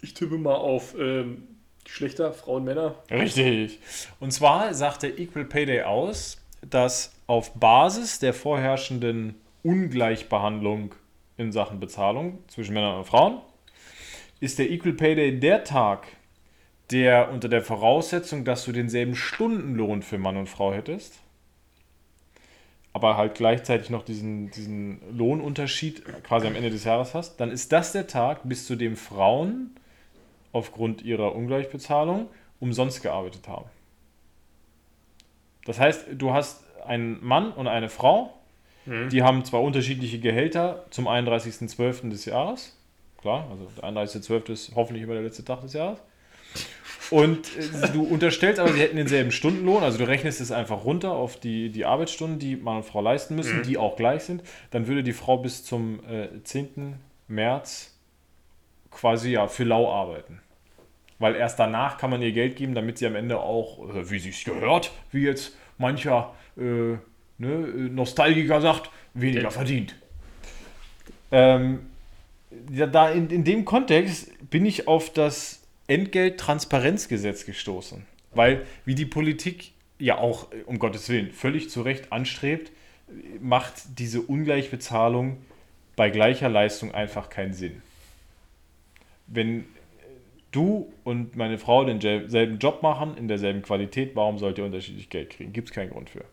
ich tippe mal auf ähm, Geschlechter, Frauen, Männer. Richtig. Und zwar sagt der Equal Pay Day aus, dass auf Basis der vorherrschenden Ungleichbehandlung in Sachen Bezahlung zwischen Männern und Frauen ist der Equal Pay Day der Tag, der unter der Voraussetzung, dass du denselben Stundenlohn für Mann und Frau hättest, aber halt gleichzeitig noch diesen, diesen Lohnunterschied quasi am Ende des Jahres hast, dann ist das der Tag, bis zu dem Frauen aufgrund ihrer Ungleichbezahlung umsonst gearbeitet haben. Das heißt, du hast einen Mann und eine Frau, die haben zwar unterschiedliche Gehälter zum 31.12. des Jahres, klar, also der 31.12. ist hoffentlich immer der letzte Tag des Jahres. Und du unterstellst aber, sie hätten denselben Stundenlohn, also du rechnest es einfach runter auf die, die Arbeitsstunden, die Mann und Frau leisten müssen, die auch gleich sind. Dann würde die Frau bis zum äh, 10. März quasi ja für lau arbeiten. Weil erst danach kann man ihr Geld geben, damit sie am Ende auch, äh, wie sie es gehört, wie jetzt mancher äh, ne, Nostalgiker sagt, weniger Ja. verdient. Ähm, ja, da in, in dem Kontext bin ich auf das Entgelttransparenzgesetz gestoßen. Weil, wie die Politik ja auch, äh, um Gottes Willen, völlig zu Recht anstrebt, macht diese Ungleichbezahlung bei gleicher Leistung einfach keinen Sinn. Wenn äh, du und meine Frau denselben Job machen, in derselben Qualität, warum sollt ihr unterschiedlich Geld kriegen? Gibt es keinen Grund für.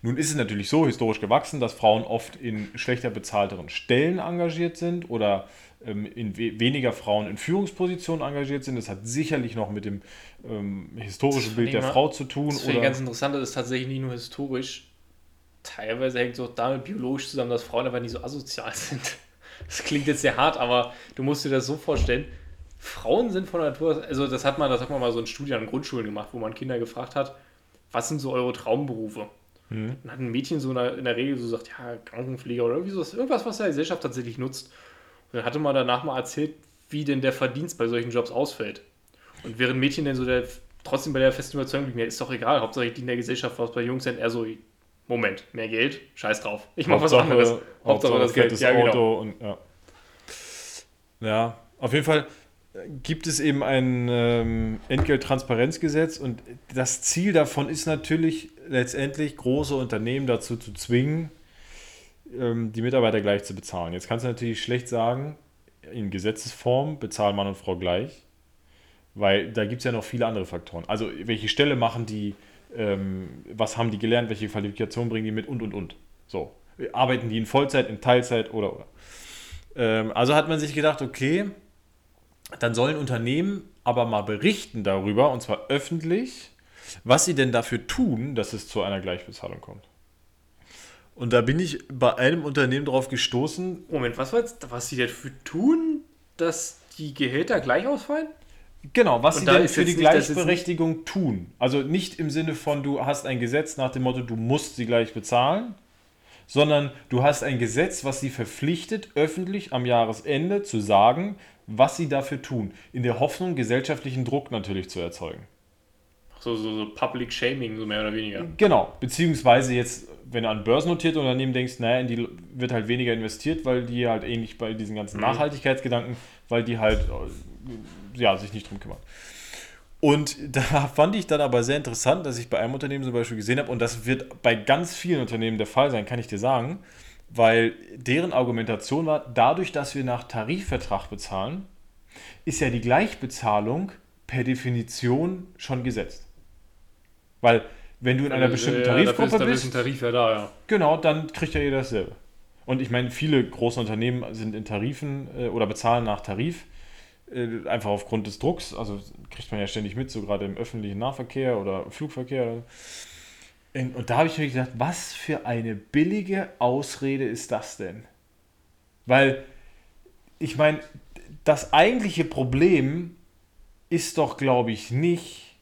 Nun ist es natürlich so historisch gewachsen, dass Frauen oft in schlechter bezahlteren Stellen engagiert sind oder in we weniger Frauen in Führungspositionen engagiert sind. Das hat sicherlich noch mit dem ähm, historischen Bild der Frau zu tun. Das Oder, ganz interessant, das ist tatsächlich nicht nur historisch. Teilweise hängt es auch damit biologisch zusammen, dass Frauen einfach nicht so asozial [laughs] sind. Das klingt jetzt sehr hart, aber du musst dir das so vorstellen. Frauen sind von Natur, also das hat man, das hat man mal so in Studien an Grundschulen gemacht, wo man Kinder gefragt hat, was sind so eure Traumberufe? Hm. Dann hat ein Mädchen so in der, in der Regel so gesagt, ja, Krankenpfleger oder irgendwie sowas, irgendwas, was der Gesellschaft tatsächlich nutzt. Und dann hatte man danach mal erzählt, wie denn der Verdienst bei solchen Jobs ausfällt. Und während Mädchen dann so der, trotzdem bei der festen Überzeugung blieben, ja, ist doch egal, Hauptsache ich diene der Gesellschaft, was bei Jungs sind eher so, Moment, mehr Geld, scheiß drauf. Ich mach was anderes. Hauptsache, das Geld. fettes Ja, genau. Auto und ja. Ja, auf jeden Fall gibt es eben ein ähm, Entgelttransparenzgesetz und das Ziel davon ist natürlich letztendlich große Unternehmen dazu zu zwingen, ähm, die Mitarbeiter gleich zu bezahlen. Jetzt kannst du natürlich schlecht sagen, in Gesetzesform bezahlen Mann und Frau gleich, weil da gibt es ja noch viele andere Faktoren. Also welche Stelle machen die, ähm, was haben die gelernt, welche Qualifikationen bringen die mit und und und. So, arbeiten die in Vollzeit, in Teilzeit oder oder. Ähm, also hat man sich gedacht, okay, dann sollen Unternehmen aber mal berichten darüber, und zwar öffentlich, was sie denn dafür tun, dass es zu einer Gleichbezahlung kommt. Und da bin ich bei einem Unternehmen drauf gestoßen. Moment, was war jetzt, was sie dafür tun, dass die Gehälter gleich ausfallen? Genau, was Und sie da denn für die nicht- Gleichberechtigung tun. Also nicht im Sinne von, du hast ein Gesetz nach dem Motto, du musst sie gleich bezahlen, sondern du hast ein Gesetz, was sie verpflichtet, öffentlich am Jahresende zu sagen, was sie dafür tun. In der Hoffnung, gesellschaftlichen Druck natürlich zu erzeugen. So, so, so Public Shaming, so mehr oder weniger. Genau, beziehungsweise jetzt, wenn du an börsennotierte Unternehmen denkst, naja, in die wird halt weniger investiert, weil die halt ähnlich bei diesen ganzen Nachhaltigkeitsgedanken, weil die halt äh, ja, sich nicht drum kümmern. Und [laughs] da fand ich dann aber sehr interessant, dass ich bei einem Unternehmen zum Beispiel gesehen habe, und das wird bei ganz vielen Unternehmen der Fall sein, kann ich dir sagen, weil deren Argumentation war, dadurch, dass wir nach Tarifvertrag bezahlen, ist ja die Gleichbezahlung per Definition schon gesetzt. Weil wenn du in einer bestimmten Tarifgruppe dafür ist, bist, Dafür ist ein Tarif ja da, ja. Genau, dann kriegt ja jeder dasselbe. Und ich meine, viele große Unternehmen sind in Tarifen äh, oder bezahlen nach Tarif, äh, einfach aufgrund des Drucks. Also kriegt man ja ständig mit, so gerade im öffentlichen Nahverkehr oder Flugverkehr. Und da habe ich mir gedacht, was für eine billige Ausrede ist das denn? Weil, ich meine, das eigentliche Problem ist doch, glaube ich, nicht,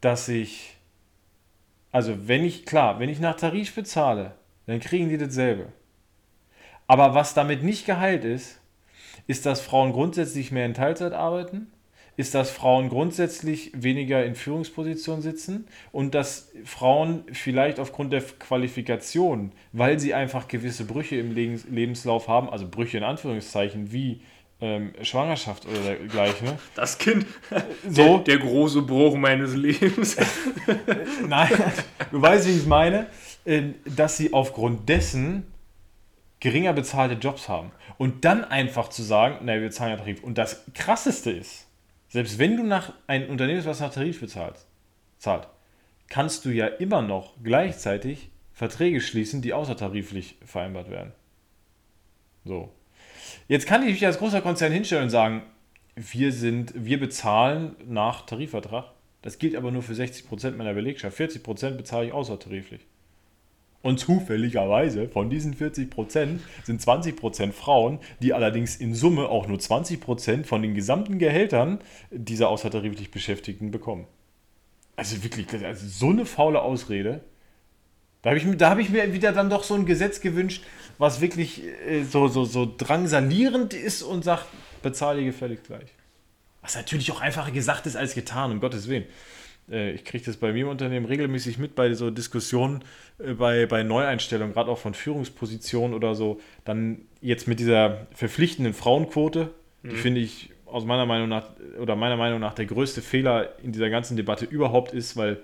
dass ich also wenn ich, klar, wenn ich nach Tarif bezahle, dann kriegen die dasselbe. Aber was damit nicht geheilt ist, ist, dass Frauen grundsätzlich mehr in Teilzeit arbeiten, ist, dass Frauen grundsätzlich weniger in Führungspositionen sitzen und dass Frauen vielleicht aufgrund der Qualifikation, weil sie einfach gewisse Brüche im Lebens- Lebenslauf haben, also Brüche in Anführungszeichen wie ähm, Schwangerschaft oder dergleichen, ne? Das Kind. So. Der, der große Bruch meines Lebens. [laughs] Nein, du weißt, wie ich meine, äh, dass sie aufgrund dessen geringer bezahlte Jobs haben. Und dann einfach zu sagen, naja, wir zahlen ja Tarif. Und das Krasseste ist, selbst wenn du nach ein Unternehmen, was nach Tarif bezahlt, zahlt, kannst du ja immer noch gleichzeitig Verträge schließen, die außertariflich vereinbart werden. So. Jetzt kann ich mich als großer Konzern hinstellen und sagen, wir sind, wir bezahlen nach Tarifvertrag. Das gilt aber nur für 60% meiner Belegschaft. 40% bezahle ich außertariflich. Und zufälligerweise von diesen 40% sind 20% Frauen, die allerdings in Summe auch nur 20% von den gesamten Gehältern dieser außertariflich Beschäftigten bekommen. Also wirklich, also so eine faule Ausrede. Da habe ich, da hab ich mir wieder dann doch so ein Gesetz gewünscht, was wirklich äh, so, so, so drangsalierend ist und sagt, bezahle ihr gefälligst gleich. Was natürlich auch einfacher gesagt ist als getan, um Gottes Willen. Äh, Ich kriege das bei mir im Unternehmen regelmäßig mit bei so Diskussionen äh, bei, bei Neueinstellungen, gerade auch von Führungspositionen oder so. Dann jetzt mit dieser verpflichtenden Frauenquote, die finde ich aus meiner Meinung nach oder meiner Meinung nach der größte Fehler in dieser ganzen Debatte überhaupt ist, weil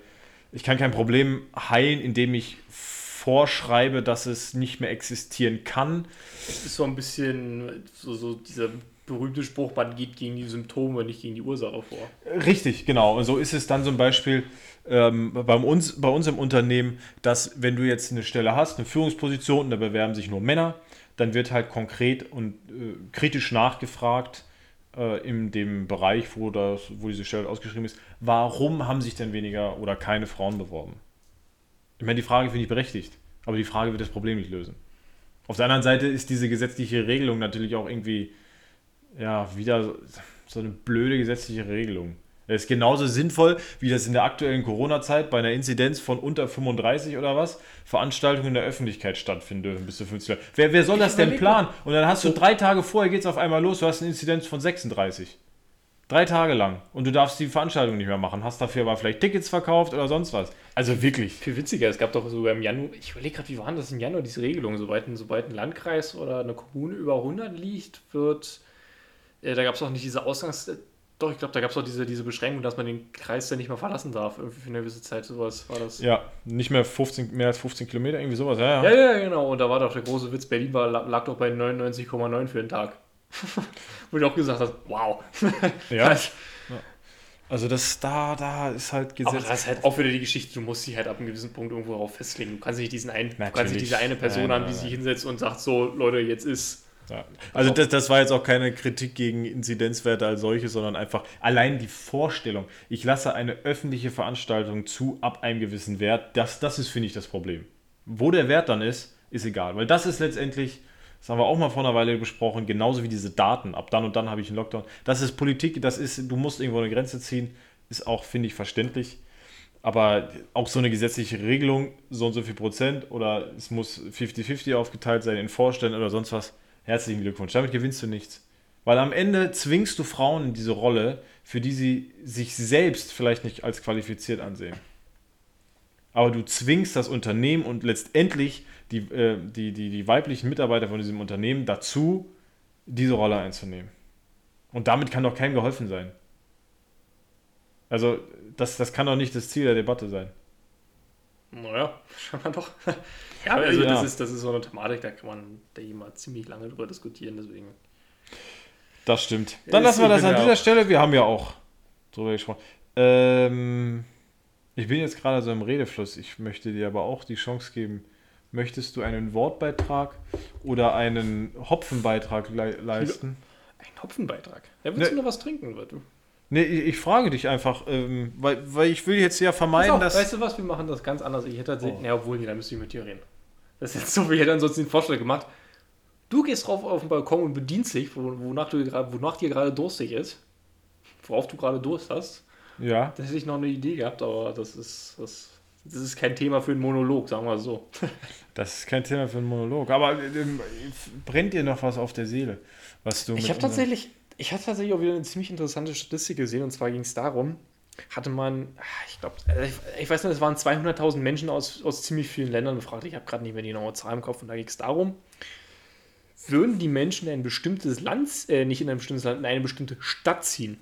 ich kann kein Problem heilen, indem ich vorschreibe, dass es nicht mehr existieren kann. Das ist so ein bisschen so, so dieser berühmte Spruch, man geht gegen die Symptome, nicht gegen die Ursache vor. Richtig, genau. Und so ist es dann zum Beispiel ähm, bei, uns, bei uns im Unternehmen, dass wenn du jetzt eine Stelle hast, eine Führungsposition, und da bewerben sich nur Männer, dann wird halt konkret und äh, kritisch nachgefragt äh, in dem Bereich, wo, das, wo diese Stelle ausgeschrieben ist, warum haben sich denn weniger oder keine Frauen beworben? Ich meine, die Frage finde ich berechtigt, aber die Frage wird das Problem nicht lösen. Auf der anderen Seite ist diese gesetzliche Regelung natürlich auch irgendwie ja, wieder so- so eine blöde gesetzliche Regelung. Es ist genauso sinnvoll, wie das in der aktuellen Corona-Zeit bei einer Inzidenz von unter 35 oder was Veranstaltungen in der Öffentlichkeit stattfinden dürfen bis zu 50 Leute. Wer, wer soll das denn planen? Und dann hast du drei Tage vorher geht es auf einmal los, du hast eine Inzidenz von 36. Drei Tage lang. Und du darfst die Veranstaltung nicht mehr machen. Hast dafür aber vielleicht Tickets verkauft oder sonst was. Also wirklich. Viel witziger, es gab doch sogar im Januar, ich überlege gerade, wie war denn das im Januar, diese Regelung, sobald ein, sobald ein Landkreis oder eine Kommune über 100 liegt, wird Äh, da gab es auch nicht diese Ausgangs... Doch, ich glaube, da gab es auch diese, diese Beschränkung, dass man den Kreis dann nicht mehr verlassen darf. Irgendwie für eine gewisse Zeit, sowas war das. Ja, nicht mehr 15, mehr als 15 Kilometer, irgendwie sowas. Ja, Ja, ja. ja, genau. Und da war doch der große Witz, Berlin war, lag doch bei 99,9 für den Tag. [laughs] Wo du auch gesagt hast, wow. [laughs] Ja. Das- Also das da, da ist halt Aber Gesetz. das ist halt auch wieder die Geschichte, du musst dich halt ab einem gewissen Punkt irgendwo darauf festlegen. Du kannst nicht diesen einen, du kannst nicht diese eine Person Nein, haben, nein, die sich nein. hinsetzt und sagt, so, Leute, jetzt ist. Ja. Also das, das war jetzt auch keine Kritik gegen Inzidenzwerte als solche, sondern einfach allein die Vorstellung, ich lasse eine öffentliche Veranstaltung zu ab einem gewissen Wert, das, das ist, finde ich, das Problem. Wo der Wert dann ist, ist egal, weil das ist letztendlich, das haben wir auch mal vor einer Weile besprochen, genauso wie diese Daten, ab dann und dann habe ich einen Lockdown. Das ist Politik, das ist, du musst irgendwo eine Grenze ziehen, ist auch, finde ich, verständlich. Aber auch so eine gesetzliche Regelung, so und so viel Prozent oder es muss 50-50 aufgeteilt sein in Vorständen oder sonst was. Herzlichen Glückwunsch. Damit gewinnst du nichts. Weil am Ende zwingst du Frauen in diese Rolle, für die sie sich selbst vielleicht nicht als qualifiziert ansehen. Aber du zwingst das Unternehmen und letztendlich die, äh, die, die, die weiblichen Mitarbeiter von diesem Unternehmen dazu, diese Rolle einzunehmen. Und damit kann doch keinem geholfen sein. Also, das, das kann doch nicht das Ziel der Debatte sein. Naja, [laughs] scheinbar doch. ja, also Ja. Das, ist, das ist so eine Thematik, da kann man da immer ziemlich lange drüber diskutieren, deswegen. Das stimmt. Dann lassen wir das an dieser Stelle. Wir haben ja auch drüber gesprochen. Ähm, ich bin jetzt gerade so im Redefluss. Ich möchte dir aber auch die Chance geben. Möchtest du einen Wortbeitrag oder einen Hopfenbeitrag le leisten? Ein Hopfenbeitrag. Ja, willst Ne. du noch was trinken, du? Nee, ich, ich frage dich einfach, ähm, weil, weil ich will jetzt ja vermeiden, auf, dass. weißt du was, wir machen das ganz anders. Ich hätte tatsächlich. Oh. Ja, obwohl, nee, da müsste ich mit dir reden. Das ist jetzt so, ich hätte ansonsten den Vorschlag gemacht. Du gehst drauf auf den Balkon und bedienst dich, wo- wonach, du wonach dir gerade durstig ist. Worauf du gerade Durst hast. ja, Da hätte ich noch eine Idee gehabt, aber das ist, das, das ist kein Thema für einen Monolog, sagen wir so. [laughs] das ist kein Thema für einen Monolog. Aber ähm, brennt dir noch was auf der Seele, was du Ich habe tatsächlich, ich habe tatsächlich auch wieder eine ziemlich interessante Statistik gesehen und zwar ging es darum, hatte man, ah, ich glaube, ich, ich weiß nicht, es waren 200.000 Menschen aus, aus ziemlich vielen Ländern befragt. Ich habe gerade nicht mehr die genaue Zahl im Kopf und da ging es darum, würden die Menschen in ein bestimmtes Land, äh, nicht in ein bestimmtes Land, in eine bestimmte Stadt ziehen,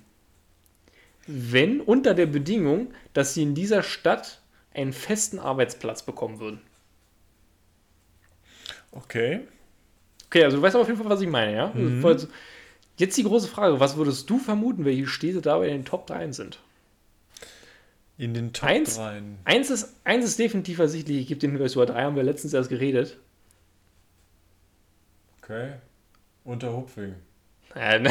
wenn unter der Bedingung, dass sie in dieser Stadt einen festen Arbeitsplatz bekommen würden. Okay. Okay, also du weißt aber auf jeden Fall, was ich meine, ja? Also, jetzt die große Frage, was würdest du vermuten, welche Städte dabei in den Top 3 sind? In den Top Eins? 3. Eins ist, eins ist definitiv ersichtlich, ich gebe den Hinweis, über drei haben wir letztens erst geredet. Okay. Unter Hupfing. Äh. [laughs]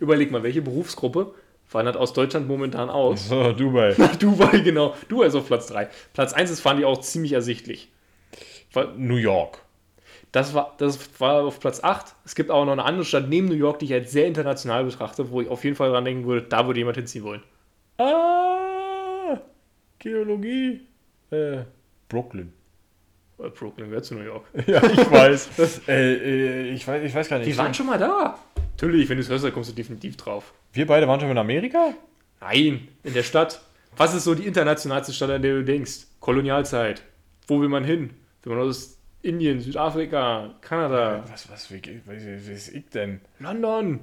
Überleg mal, welche Berufsgruppe wandert aus Deutschland momentan aus? So, [laughs] Dubai. [laughs] Dubai, genau. Dubai ist auf Platz 3. Platz 1 ist, fand ich auch ziemlich ersichtlich. New York. Das war, das war auf Platz 8. Es gibt auch noch eine andere Stadt neben New York, die ich als sehr international betrachte, wo ich auf jeden Fall dran denken würde, da würde jemand hinziehen wollen. Ah, Geologie. Äh, Brooklyn. Äh, Brooklyn gehört zu New York. [laughs] Ja, ich weiß. [laughs] äh, äh, ich weiß. Ich weiß gar nicht. Die waren schon mal da. Natürlich, wenn du es hörst, dann kommst du definitiv drauf. Wir beide waren schon in Amerika? Nein, in der Stadt. Was ist so die internationalste Stadt, an der du denkst? Kolonialzeit. Wo will man hin? Will man aus Indien, Südafrika, Kanada, Was, was, wie, was, was ich denn? London?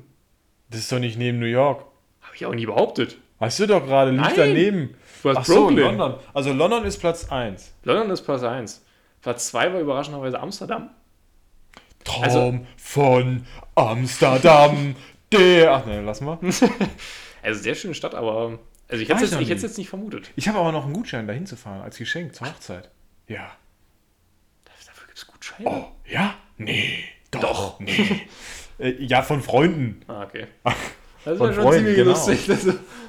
Das ist doch nicht neben New York. Habe ich auch nie behauptet. Weißt du doch gerade, liegt Nein. daneben. Du hast Ach so, Brooklyn. London. Also London ist Platz 1. London ist Platz 1. Platz 2 war überraschenderweise Amsterdam. Traum Also- von Amsterdam. [laughs] Der. Ach ne, lass mal. [laughs] Also sehr schöne Stadt, aber. Also ich hätte es jetzt, jetzt nicht vermutet. Ich habe aber noch einen Gutschein, dahin zu fahren, als Geschenk zur Hochzeit. Ja. Gutscheine. Oh, ja? Nee. Doch. Nee. [laughs] äh, ja, von Freunden. Ah, okay. [laughs] Das war schon Freunden, ziemlich genau. lustig.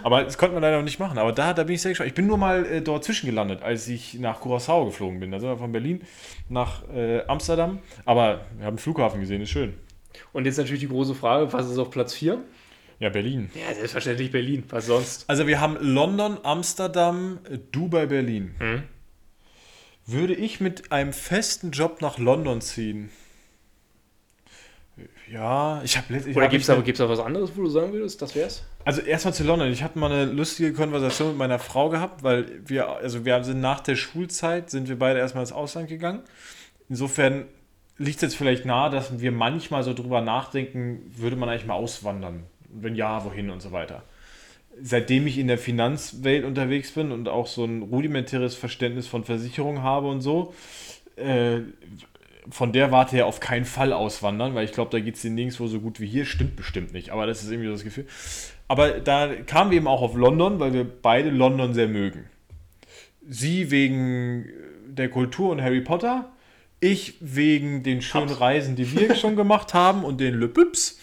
Aber das konnte man leider noch nicht machen. Aber da, da bin ich sehr gespannt. Ich bin nur mal äh, dort zwischengelandet, als ich nach Curaçao geflogen bin. Da sind wir von Berlin nach äh, Amsterdam. Aber wir haben den Flughafen gesehen, ist schön. und jetzt natürlich die große Frage: Was ist auf Platz 4? Ja, Berlin. Ja, selbstverständlich Berlin. Was sonst? Also wir haben London, Amsterdam, Dubai, Berlin. Hm. Würde ich mit einem festen Job nach London ziehen? Ja, ich habe letztlich. Oder gibt es da, gibt's da was anderes, wo du sagen würdest, das wär's? Also erstmal zu London. Ich hatte mal eine lustige Konversation mit meiner Frau gehabt, weil wir, also wir sind nach der Schulzeit, sind wir beide erstmal ins Ausland gegangen. Insofern liegt es jetzt vielleicht nahe, dass wir manchmal so drüber nachdenken, würde man eigentlich mal auswandern? Wenn ja, wohin und so weiter. Seitdem ich in der Finanzwelt unterwegs bin und auch so ein rudimentäres Verständnis von Versicherung habe und so, äh, von der Warte her auf keinen Fall auswandern, weil ich glaube, da geht es nirgendwo so gut wie hier. Stimmt bestimmt nicht, aber das ist irgendwie so das Gefühl. Aber da kamen wir eben auch auf London, weil wir beide London sehr mögen. Sie wegen der Kultur und Harry Potter, ich wegen den schönen. Reisen, die wir schon gemacht haben und den Le Pips.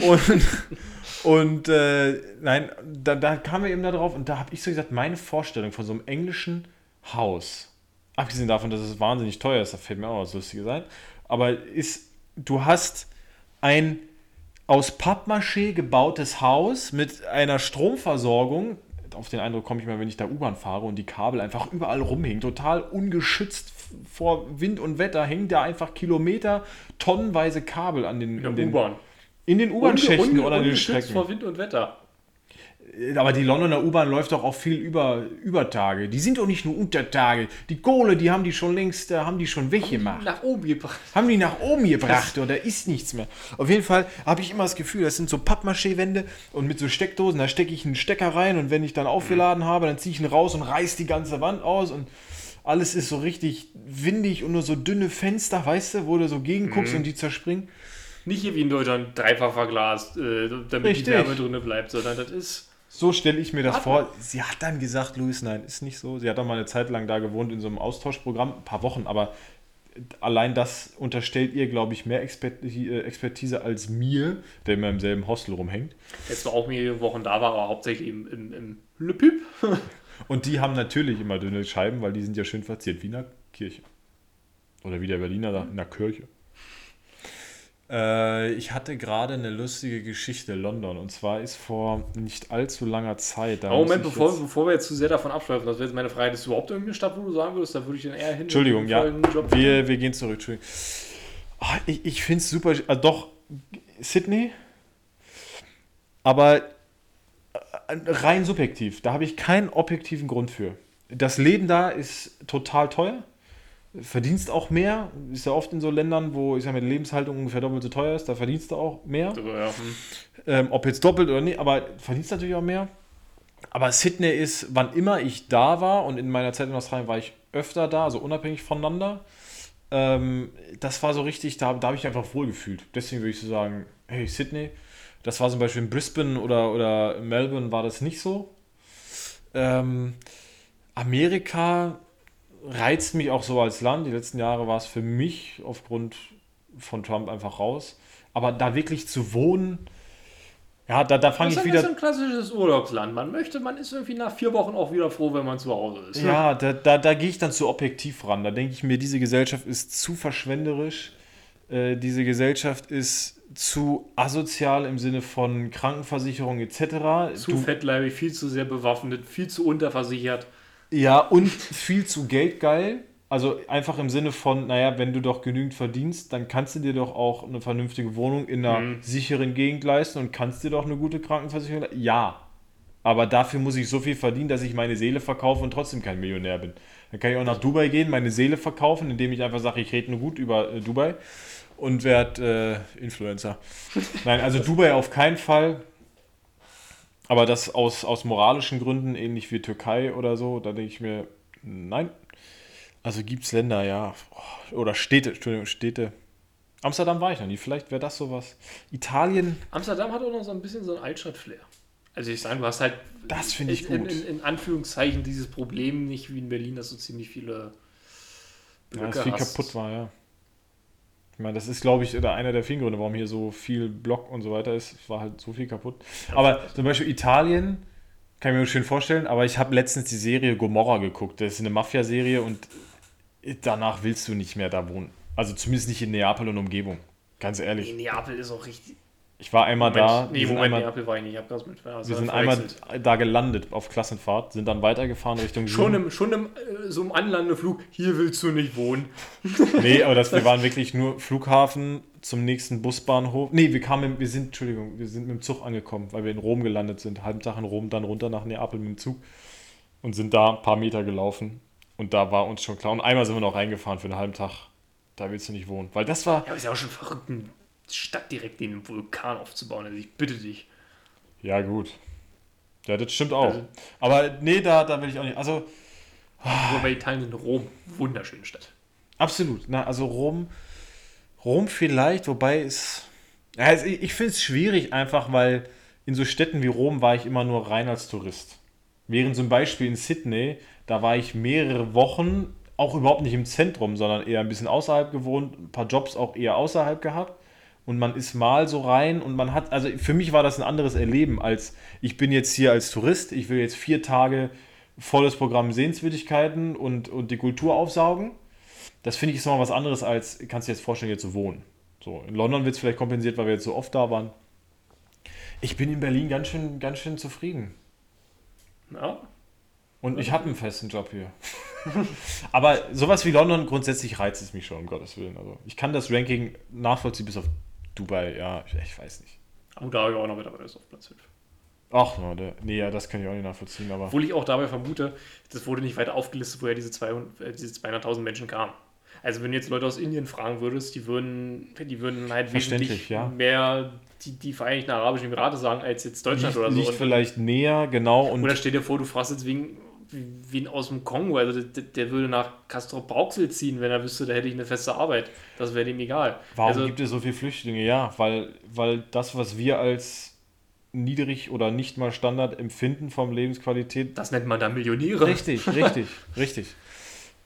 Und, [laughs] und äh, nein, da, da kamen wir eben da drauf und da habe ich so gesagt, meine Vorstellung von so einem englischen Haus, abgesehen davon, dass es wahnsinnig teuer ist, da fällt mir auch was Lustiges ein, aber ist, du hast ein aus Pappmaché gebautes Haus mit einer Stromversorgung. Auf den Eindruck komme ich mal, wenn ich da U-Bahn fahre und die Kabel einfach überall rumhängen, total ungeschützt vor Wind und Wetter, hängen da einfach Kilometer, tonnenweise Kabel an den, in den U-Bahn. In den U-Bahn-Schächten oder an den Strecken. vor Wind und Wetter. Aber die Londoner U-Bahn läuft doch auch viel über, über Tage. Die sind doch nicht nur Untertage. Die Kohle, die haben die schon längst, äh, haben die schon weggemacht. Nach oben gebracht. Haben die nach oben gebracht oder ist nichts mehr. Auf jeden Fall habe ich immer das Gefühl, das sind so Pappmaché-Wände und mit so Steckdosen, da stecke ich einen Stecker rein und wenn ich dann aufgeladen habe, dann ziehe ich ihn raus und reiß die ganze Wand aus und alles ist so richtig windig und nur so dünne Fenster, weißt du, wo du so gegenguckst und die zerspringen. Nicht hier wie in Deutschland dreifach verglast, äh, damit Richtig. die Wärme drin bleibt, sondern das ist. So stelle ich mir das vor. Sie hat dann gesagt, Luis, nein, ist nicht so. Sie hat dann mal eine Zeit lang da gewohnt in so einem Austauschprogramm, ein paar Wochen, aber allein das unterstellt ihr, glaube ich, mehr Expertise, äh, Expertise als mir, der immer im selben Hostel rumhängt. Jetzt war auch mehrere Wochen da, war aber hauptsächlich im, im, im Le Püp. [laughs] Und die haben natürlich immer dünne Scheiben, weil die sind ja schön verziert, wie in einer Kirche. Oder wie der Berliner da, in einer Kirche. Äh, ich hatte gerade eine lustige Geschichte London. Und zwar ist vor nicht allzu langer Zeit. da Aber Moment, bevor, bevor wir jetzt zu sehr davon abschweifen, das wäre jetzt meine Frage, ist überhaupt irgendeine Stadt, wo du sagen würdest, da würde ich dann eher hin. Entschuldigung, ja. Wir, wir gehen zurück. Entschuldigung. Ah, ich ich finde es super. Also doch, Sydney. Aber äh, rein subjektiv. Da habe ich keinen objektiven Grund für. Das Leben da ist total teuer. Verdienst auch mehr. Ist ja oft in so Ländern, wo ich sag mal, die Lebenshaltung ungefähr doppelt so teuer ist. Da verdienst du auch mehr. Ja, hm. Ähm, ob jetzt doppelt oder nicht, aber verdienst natürlich auch mehr. Aber Sydney ist, wann immer ich da war, und in meiner Zeit in Australien war ich öfter da, also unabhängig voneinander, ähm, das war so richtig, da, da habe ich mich einfach wohlgefühlt. Deswegen würde ich so sagen, hey, Sydney, das war zum Beispiel in Brisbane oder, oder Melbourne war das nicht so. Ähm, Amerika reizt mich auch so als Land. Die letzten Jahre war es für mich aufgrund von Trump einfach raus. Aber da wirklich zu wohnen, ja, da, da fange Das ich ist wieder. ein klassisches Urlaubsland. Man möchte, man ist irgendwie nach vier Wochen auch wieder froh, wenn man zu Hause ist. Ja, da, da, da gehe ich dann zu objektiv ran. Da denke ich mir, diese Gesellschaft ist zu verschwenderisch. Äh, diese Gesellschaft ist zu asozial im Sinne von Krankenversicherung etc. Zu Du- fettleibig, viel zu sehr bewaffnet, viel zu unterversichert. Ja, und viel zu geldgeil. Also einfach im Sinne von, naja, wenn du doch genügend verdienst, dann kannst du dir doch auch eine vernünftige Wohnung in einer Mhm. sicheren Gegend leisten und kannst dir doch eine gute Krankenversicherung leisten. Ja. Aber dafür muss ich so viel verdienen, dass ich meine Seele verkaufe und trotzdem kein Millionär bin. Dann kann ich auch nach Dubai gehen, meine Seele verkaufen, indem ich einfach sage, ich rede nur gut über äh, Dubai und werde äh, Influencer. Nein, also Dubai auf keinen Fall. Aber das aus, aus moralischen Gründen, ähnlich wie Türkei oder so, da denke ich mir, nein. Also gibt es Länder, ja. Oder Städte, Entschuldigung, Städte. Amsterdam war ich noch nie, vielleicht wäre das sowas. Italien, Amsterdam hat auch noch so ein bisschen so ein Altstadt-Flair. Also ich sage, du hast halt Das finde ich in, gut. In, in Anführungszeichen dieses Problem nicht wie in Berlin, dass du ziemlich viele ja, dass Blöcke viel hast. kaputt war, ja. Ich meine, das ist, glaube ich, einer der vielen Gründe, warum hier so viel Block und so weiter ist. Es war halt so viel kaputt. Aber zum Beispiel Italien, kann ich mir schön vorstellen, aber ich habe letztens die Serie Gomorra geguckt. Das ist eine Mafia-Serie und danach willst du nicht mehr da wohnen. Also zumindest nicht in Neapel und Umgebung. Ganz ehrlich. Neapel ist auch richtig. Ich war einmal da. nee, wir sind Moment, einmal, Neapel war ich nicht. Ich habe das mit also wir sind einmal da gelandet auf Klassenfahrt, sind dann weitergefahren Richtung Schon Süden. im, schon im, äh, so im Anlandeflug, hier willst du nicht wohnen. [laughs] Nee, aber das, wir [laughs] waren wirklich nur Flughafen zum nächsten Busbahnhof. Nee, wir kamen, wir sind, Entschuldigung, wir sind mit dem Zug angekommen, weil wir in Rom gelandet sind. Halben Tag in Rom, dann runter nach Neapel mit dem Zug und sind da ein paar Meter gelaufen. Und da war uns schon klar. Und einmal sind wir noch reingefahren für einen halben Tag. da willst du nicht wohnen. Weil das war, Ja, aber ist ja auch schon verrückt, Stadt direkt einem Vulkan aufzubauen. Also ich bitte dich. ja gut. Ja, das stimmt auch. Also- Aber nee, da, da will ich auch nicht. Also, Nur bei Italien in Rom, wunderschöne Stadt. absolut. Na, also Rom, Rom vielleicht, wobei es. Ja, es, ich finde es schwierig einfach, weil in so Städten wie Rom war ich immer nur rein als Tourist. Während zum Beispiel in Sydney, da war ich mehrere Wochen auch überhaupt nicht im Zentrum, sondern eher ein bisschen außerhalb gewohnt, ein paar Jobs auch eher außerhalb gehabt. Und man ist mal so rein und man hat, also für mich war das ein anderes Erleben, als ich bin jetzt hier als Tourist, ich will jetzt vier Tage volles Programm Sehenswürdigkeiten und, und die Kultur aufsaugen. Das finde ich ist nochmal was anderes, als kannst du dir jetzt vorstellen, hier zu wohnen. So, in London wird es vielleicht kompensiert, weil wir jetzt so oft da waren. Ich bin in Berlin ganz schön, ganz schön zufrieden. Ja, Und ich habe einen festen Job hier. [laughs] Aber sowas wie London, grundsätzlich reizt es mich schon, um Gottes Willen. Also ich kann das Ranking nachvollziehen bis auf Dubai, ja, ich, ich weiß nicht. Abu Dhabi auch noch mit dabei ist auf Platz 5. Ach, der, nee, ja, das kann ich auch nicht nachvollziehen, aber. Obwohl ich auch dabei vermute, das wurde nicht weiter aufgelistet, woher diese, 200 äh, diese 200.000 Menschen kamen. Also wenn du jetzt Leute aus Indien fragen würdest, die würden, die würden halt Verständlich, wesentlich ja. mehr die, die Vereinigten Arabischen Emirate sagen, als jetzt Deutschland liegt, oder so. liegt Und- vielleicht näher, genau. Und Oder stell dir vor, du fragst jetzt wegen, wen aus dem Kongo, also der, der würde nach Castro Brauxel ziehen, wenn er wüsste, da hätte ich eine feste Arbeit. Das wäre dem egal. Warum also, gibt es so viele Flüchtlinge? Ja, weil, weil das, was wir als niedrig oder nicht mal Standard empfinden vom Lebensqualität. das nennt man da Millionäre. Richtig, richtig, [laughs] richtig.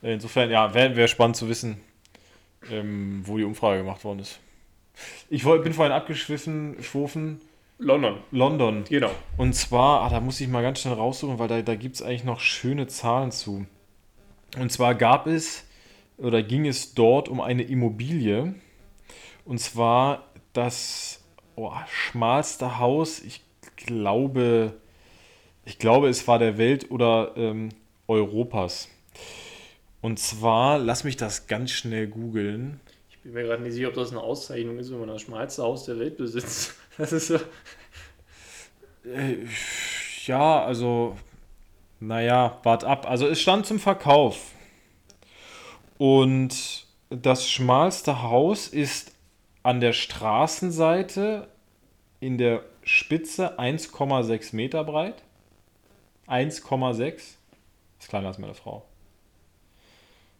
Insofern, ja, wäre wär spannend zu wissen, ähm, wo die Umfrage gemacht worden ist. Ich wollt, bin vorhin abgeschwiffen, schwofen, London, London. genau. Und zwar, ah, da muss ich mal ganz schnell raussuchen, weil da, da gibt es eigentlich noch schöne Zahlen zu. Und zwar gab es oder ging es dort um eine Immobilie. Und zwar das oh, schmalste Haus, ich glaube, ich glaube, es war der Welt oder ähm, Europas. Und zwar, lass mich das ganz schnell googeln. Ich bin mir gerade nicht sicher, ob das eine Auszeichnung ist, wenn man das schmalste Haus der Welt besitzt. Das ist so. Äh, Ja, also, naja, wart ab. Also es stand zum Verkauf. Und das schmalste Haus ist an der Straßenseite in der Spitze 1,6 Meter breit. 1,6. Ist kleiner als meine Frau.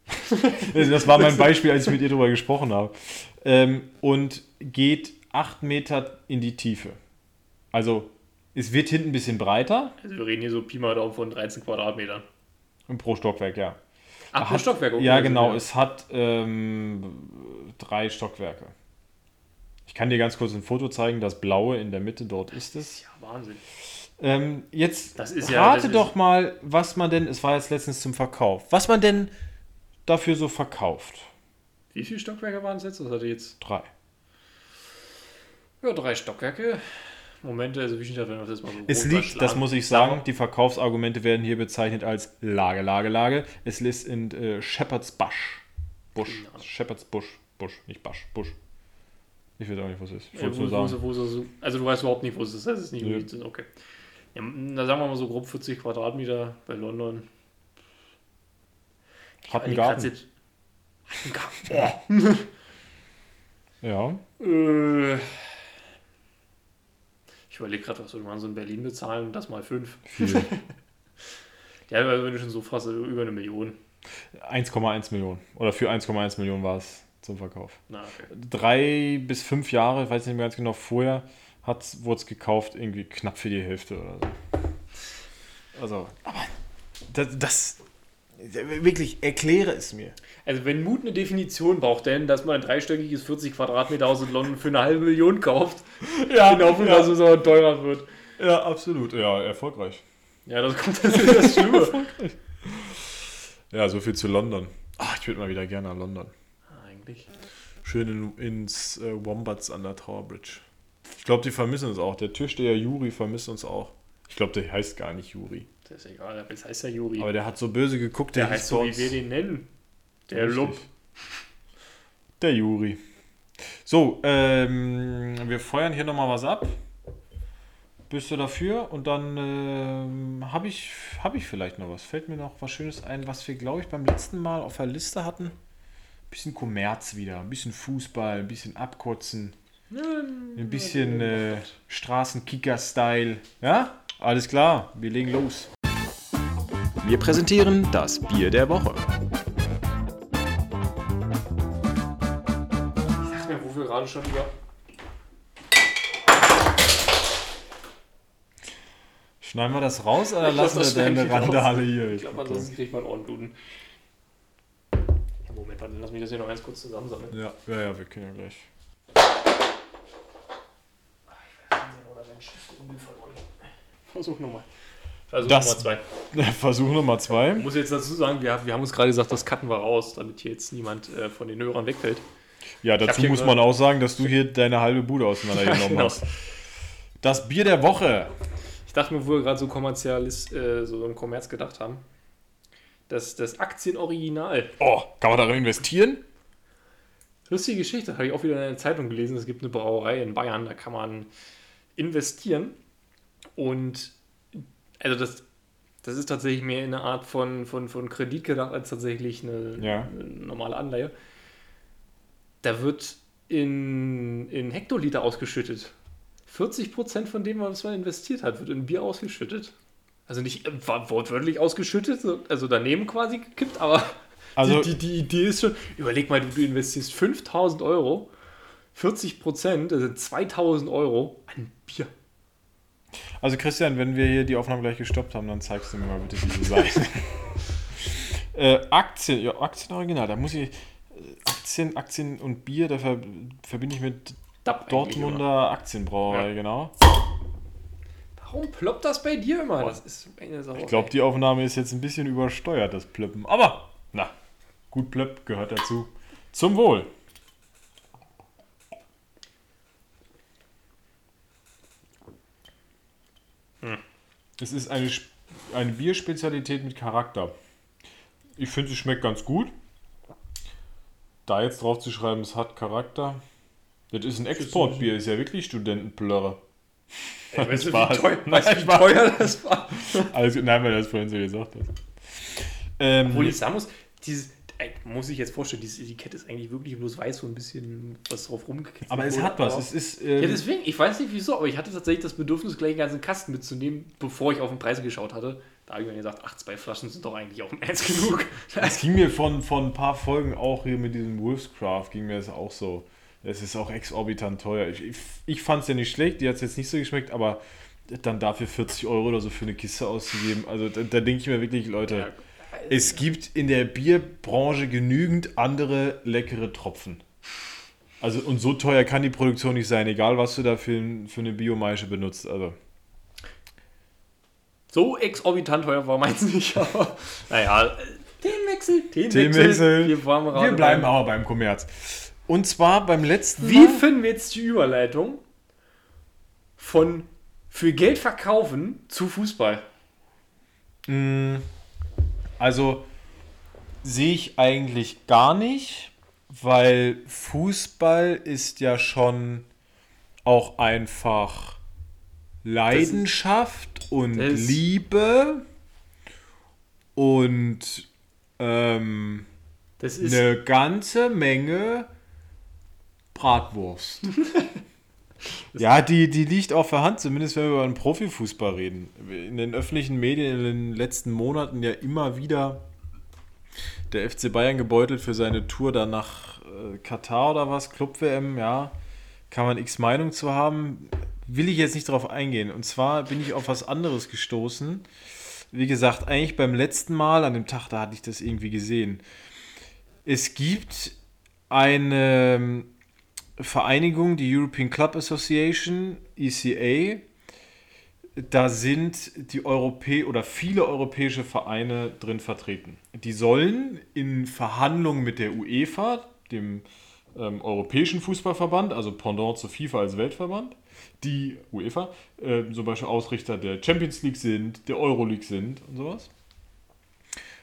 [laughs] das war mein Beispiel, als ich mit ihr darüber gesprochen habe. Ähm, und geht 8 Meter in die Tiefe. Also es wird hinten ein bisschen breiter Also wir reden hier so Pi mal Daumen von 13 Quadratmetern. und pro Stockwerk, ja. Ach, pro Hat- Stockwerk. okay, Ja, genau. ja. Es hat ähm, drei Stockwerke. Ich kann dir ganz kurz ein Foto zeigen. Das blaue in der Mitte, dort ist es. Ja, Wahnsinn. Ähm, jetzt ja- rate das ist- doch mal, was man denn, es war jetzt letztens zum Verkauf, was man denn dafür so verkauft. Wie viele Stockwerke waren es jetzt? Das hatte jetzt. Drei. Ja, drei Stockwerke. Moment, also wie steht das, wenn wir das jetzt mal so Es liegt, das muss ich sagen, die Verkaufsargumente werden hier bezeichnet als Lage, Lage, Lage. Es liegt in äh, Shepherd's Bush. Bush. Genau. Shepherd's Bush. Bush, nicht Bush. Bush. Ich weiß auch nicht, was es ist. Ich Ja, wo, sagen. wo, wo, also du weißt überhaupt nicht, wo es ist. Das ist nicht Nö. okay. Ja, da sagen wir mal so grob 40 Quadratmeter bei London. Hat einen Garten. Hat einen Garten. Ja. [laughs] Äh, überlege gerade, was würde man so in Berlin bezahlen und das mal fünf. Viel. [laughs] Ja, also wenn du schon so fragst, also über eine Million. 1,1 Millionen. Oder für 1,1 Millionen war es zum Verkauf. Na, okay. Drei bis fünf Jahre, ich weiß nicht mehr ganz genau, vorher wurde es gekauft, irgendwie knapp für die Hälfte oder so. Also, aber das, das wirklich, erkläre es mir. Also wenn Mut eine Definition braucht, denn dass man ein dreistöckiges 40 Quadratmeter Haus in London für eine halbe Million kauft, [laughs] Ja, in der Hoffnung, dass es aber teurer wird. ja, absolut. Ja, erfolgreich. Ja, das kommt das ist das Schlimme. [laughs] Ja, so viel zu London. Ach, ich würde mal wieder gerne nach London. Eigentlich. Schön in, ins äh, Wombats an der Tower Bridge. Ich glaube, die vermissen uns auch. Der Türsteher Juri vermisst uns auch. Ich glaube, der heißt gar nicht Juri. Das ist egal, aber jetzt heißt er Juri. Aber der hat so böse geguckt, der der, heißt so, wie wir den nennen. Der Richtig. Lump. Der Juri. So, ähm, wir feuern hier nochmal was ab. Bist du dafür? Und dann ähm, habe ich, hab ich vielleicht noch was. Fällt mir noch was Schönes ein, was wir, glaube ich, beim letzten Mal auf der Liste hatten. bisschen Kommerz wieder, ein bisschen Fußball, ein bisschen abkotzen, ein bisschen äh, Straßenkicker-Style. Ja? Alles klar, wir legen los. Wir präsentieren das Bier der Woche. Sag mir, wo wir gerade schon über. Schneiden wir das raus oder Ich lassen das wir deine. Randale hier? Ich glaube, ansonsten kriegt man Ohrenbluten. Ja, Moment, warte, lass mich das hier noch ganz kurz zusammensammeln. Ja, ja, ja, wir können ja gleich. Versuch nochmal. Versuch Das- Nummer zwei. [laughs] Versuch Nummer zwei. Ich muss jetzt dazu sagen, wir, wir haben uns gerade gesagt, das cutten wir raus, damit hier jetzt niemand äh, von den Hörern wegfällt. Ja, dazu muss man auch sagen, dass du hier deine halbe Bude auseinandergenommen [laughs] Genau. hast. Das Bier der Woche. Ich dachte mir, wo wir gerade so kommerzialis, äh, so im Kommerz gedacht haben, das, das Aktienoriginal. Oh, kann man darin investieren? Lustige Geschichte, habe ich auch wieder in einer Zeitung gelesen. Es gibt eine Brauerei in Bayern, da kann man investieren. Und also das, das ist tatsächlich mehr eine Art von, von, von Kredit gedacht, als tatsächlich eine, Ja. eine normale Anleihe. Da wird in, in Hektoliter ausgeschüttet. 40% von dem, was man investiert hat, wird in Bier ausgeschüttet. Also nicht wor- wortwörtlich ausgeschüttet, so- also daneben quasi gekippt, aber [laughs] Also- die, die, die Idee ist schon, überleg mal, du, du investierst 5000 Euro, 40 Prozent, sind 2000 Euro an Bier. Also Christian, wenn wir hier die Aufnahme gleich gestoppt haben, dann zeigst du mir mal bitte diese Seite. [laughs] äh, Aktien, ja, Aktienoriginal, da muss ich. äh, Aktien, Aktien und Bier, da ver, verbinde ich mit eigentlich, Dortmunder? Aktienbrauerei, Ja. genau. Warum ploppt das bei dir immer? Das ist eine Sache. Ich glaube, die Aufnahme ist jetzt ein bisschen übersteuert, das Plöppen. Aber, na, gut Plöpp gehört dazu. Zum Wohl. Es ist eine, eine Bierspezialität mit Charakter. Ich finde, es schmeckt ganz gut. Da jetzt drauf zu schreiben, es hat Charakter. Das ist ein Exportbier, ist ja wirklich Studentenplörre. Ey, weißt, du, wie teuer, weißt du, wie Spaß. teuer das war? Also, nein, weil du das vorhin so gesagt hast. Ähm, Obwohl ich sagen muss, dieses, muss ich jetzt vorstellen, dieses Etikett ist eigentlich wirklich bloß weiß, so ein bisschen was drauf rumgekitzelt. aber es hat was. Es ist. Ja, Ähm, deswegen, ich weiß nicht wieso, aber ich hatte tatsächlich das Bedürfnis, gleich einen ganzen Kasten mitzunehmen, bevor ich auf den Preis geschaut hatte. Da habe ich mir gesagt, ach, zwei Flaschen sind doch eigentlich auch ernst genug. [laughs] Es ging mir von, von ein paar Folgen auch hier mit diesem Wolfscraft, ging mir das auch so. Es ist auch exorbitant teuer. Ich, ich, ich fand es ja nicht schlecht, die hat es jetzt nicht so geschmeckt, aber dann dafür 40 Euro oder so für eine Kiste auszugeben, also da, da denke ich mir wirklich, Leute, es gibt in der Bierbranche genügend andere leckere Tropfen. Also und so teuer kann die Produktion nicht sein, egal was du da für, für eine Biomaische benutzt. Also So exorbitant teuer war meins nicht, [laughs] aber naja, äh, Themenwechsel, Themenwechsel. Wir, wir bleiben aber beim Kommerz. Und zwar beim letzten Wie Mal. finden wir jetzt die Überleitung von für Geld verkaufen zu Fußball? Mm, Also sehe ich eigentlich gar nicht, weil Fußball ist ja schon auch einfach Leidenschaft und ist- Liebe und ähm, eine ganze Menge Bratwurst. [laughs] [laughs] ja, die, die liegt auf der Hand, zumindest wenn wir über den Profifußball reden. In den öffentlichen Medien in den letzten Monaten ja immer wieder der FC Bayern gebeutelt für seine Tour dann nach äh, Katar oder was, Club-WM, ja. Kann man x Meinung zu haben. Will ich jetzt nicht darauf eingehen. Und zwar bin ich auf was anderes gestoßen. Wie gesagt, eigentlich beim letzten Mal, an dem Tag, da hatte ich das irgendwie gesehen. Es gibt eine Vereinigung, die European Club Association, ECA. Da sind die Europä oder viele europäische Vereine drin vertreten. Die sollen in Verhandlungen mit der UEFA, dem ähm, Europäischen Fußballverband, also Pendant zu FIFA als Weltverband, die UEFA, äh, zum Beispiel Ausrichter der Champions League sind, der Euroleague sind und sowas.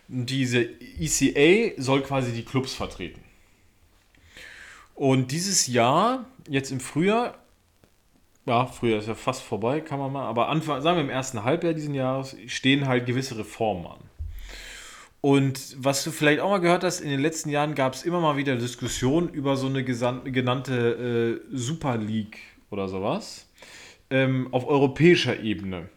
Und diese ECA soll quasi die Clubs vertreten. Und dieses Jahr, jetzt im Frühjahr, ja, Frühjahr ist ja fast vorbei, kann man mal, aber Anfang, sagen wir im ersten Halbjahr diesen Jahres, stehen halt gewisse Reformen an. Und was du vielleicht auch mal gehört hast, in den letzten Jahren gab es immer mal wieder Diskussionen über so eine genannte äh, Super League oder sowas ähm, auf europäischer Ebene.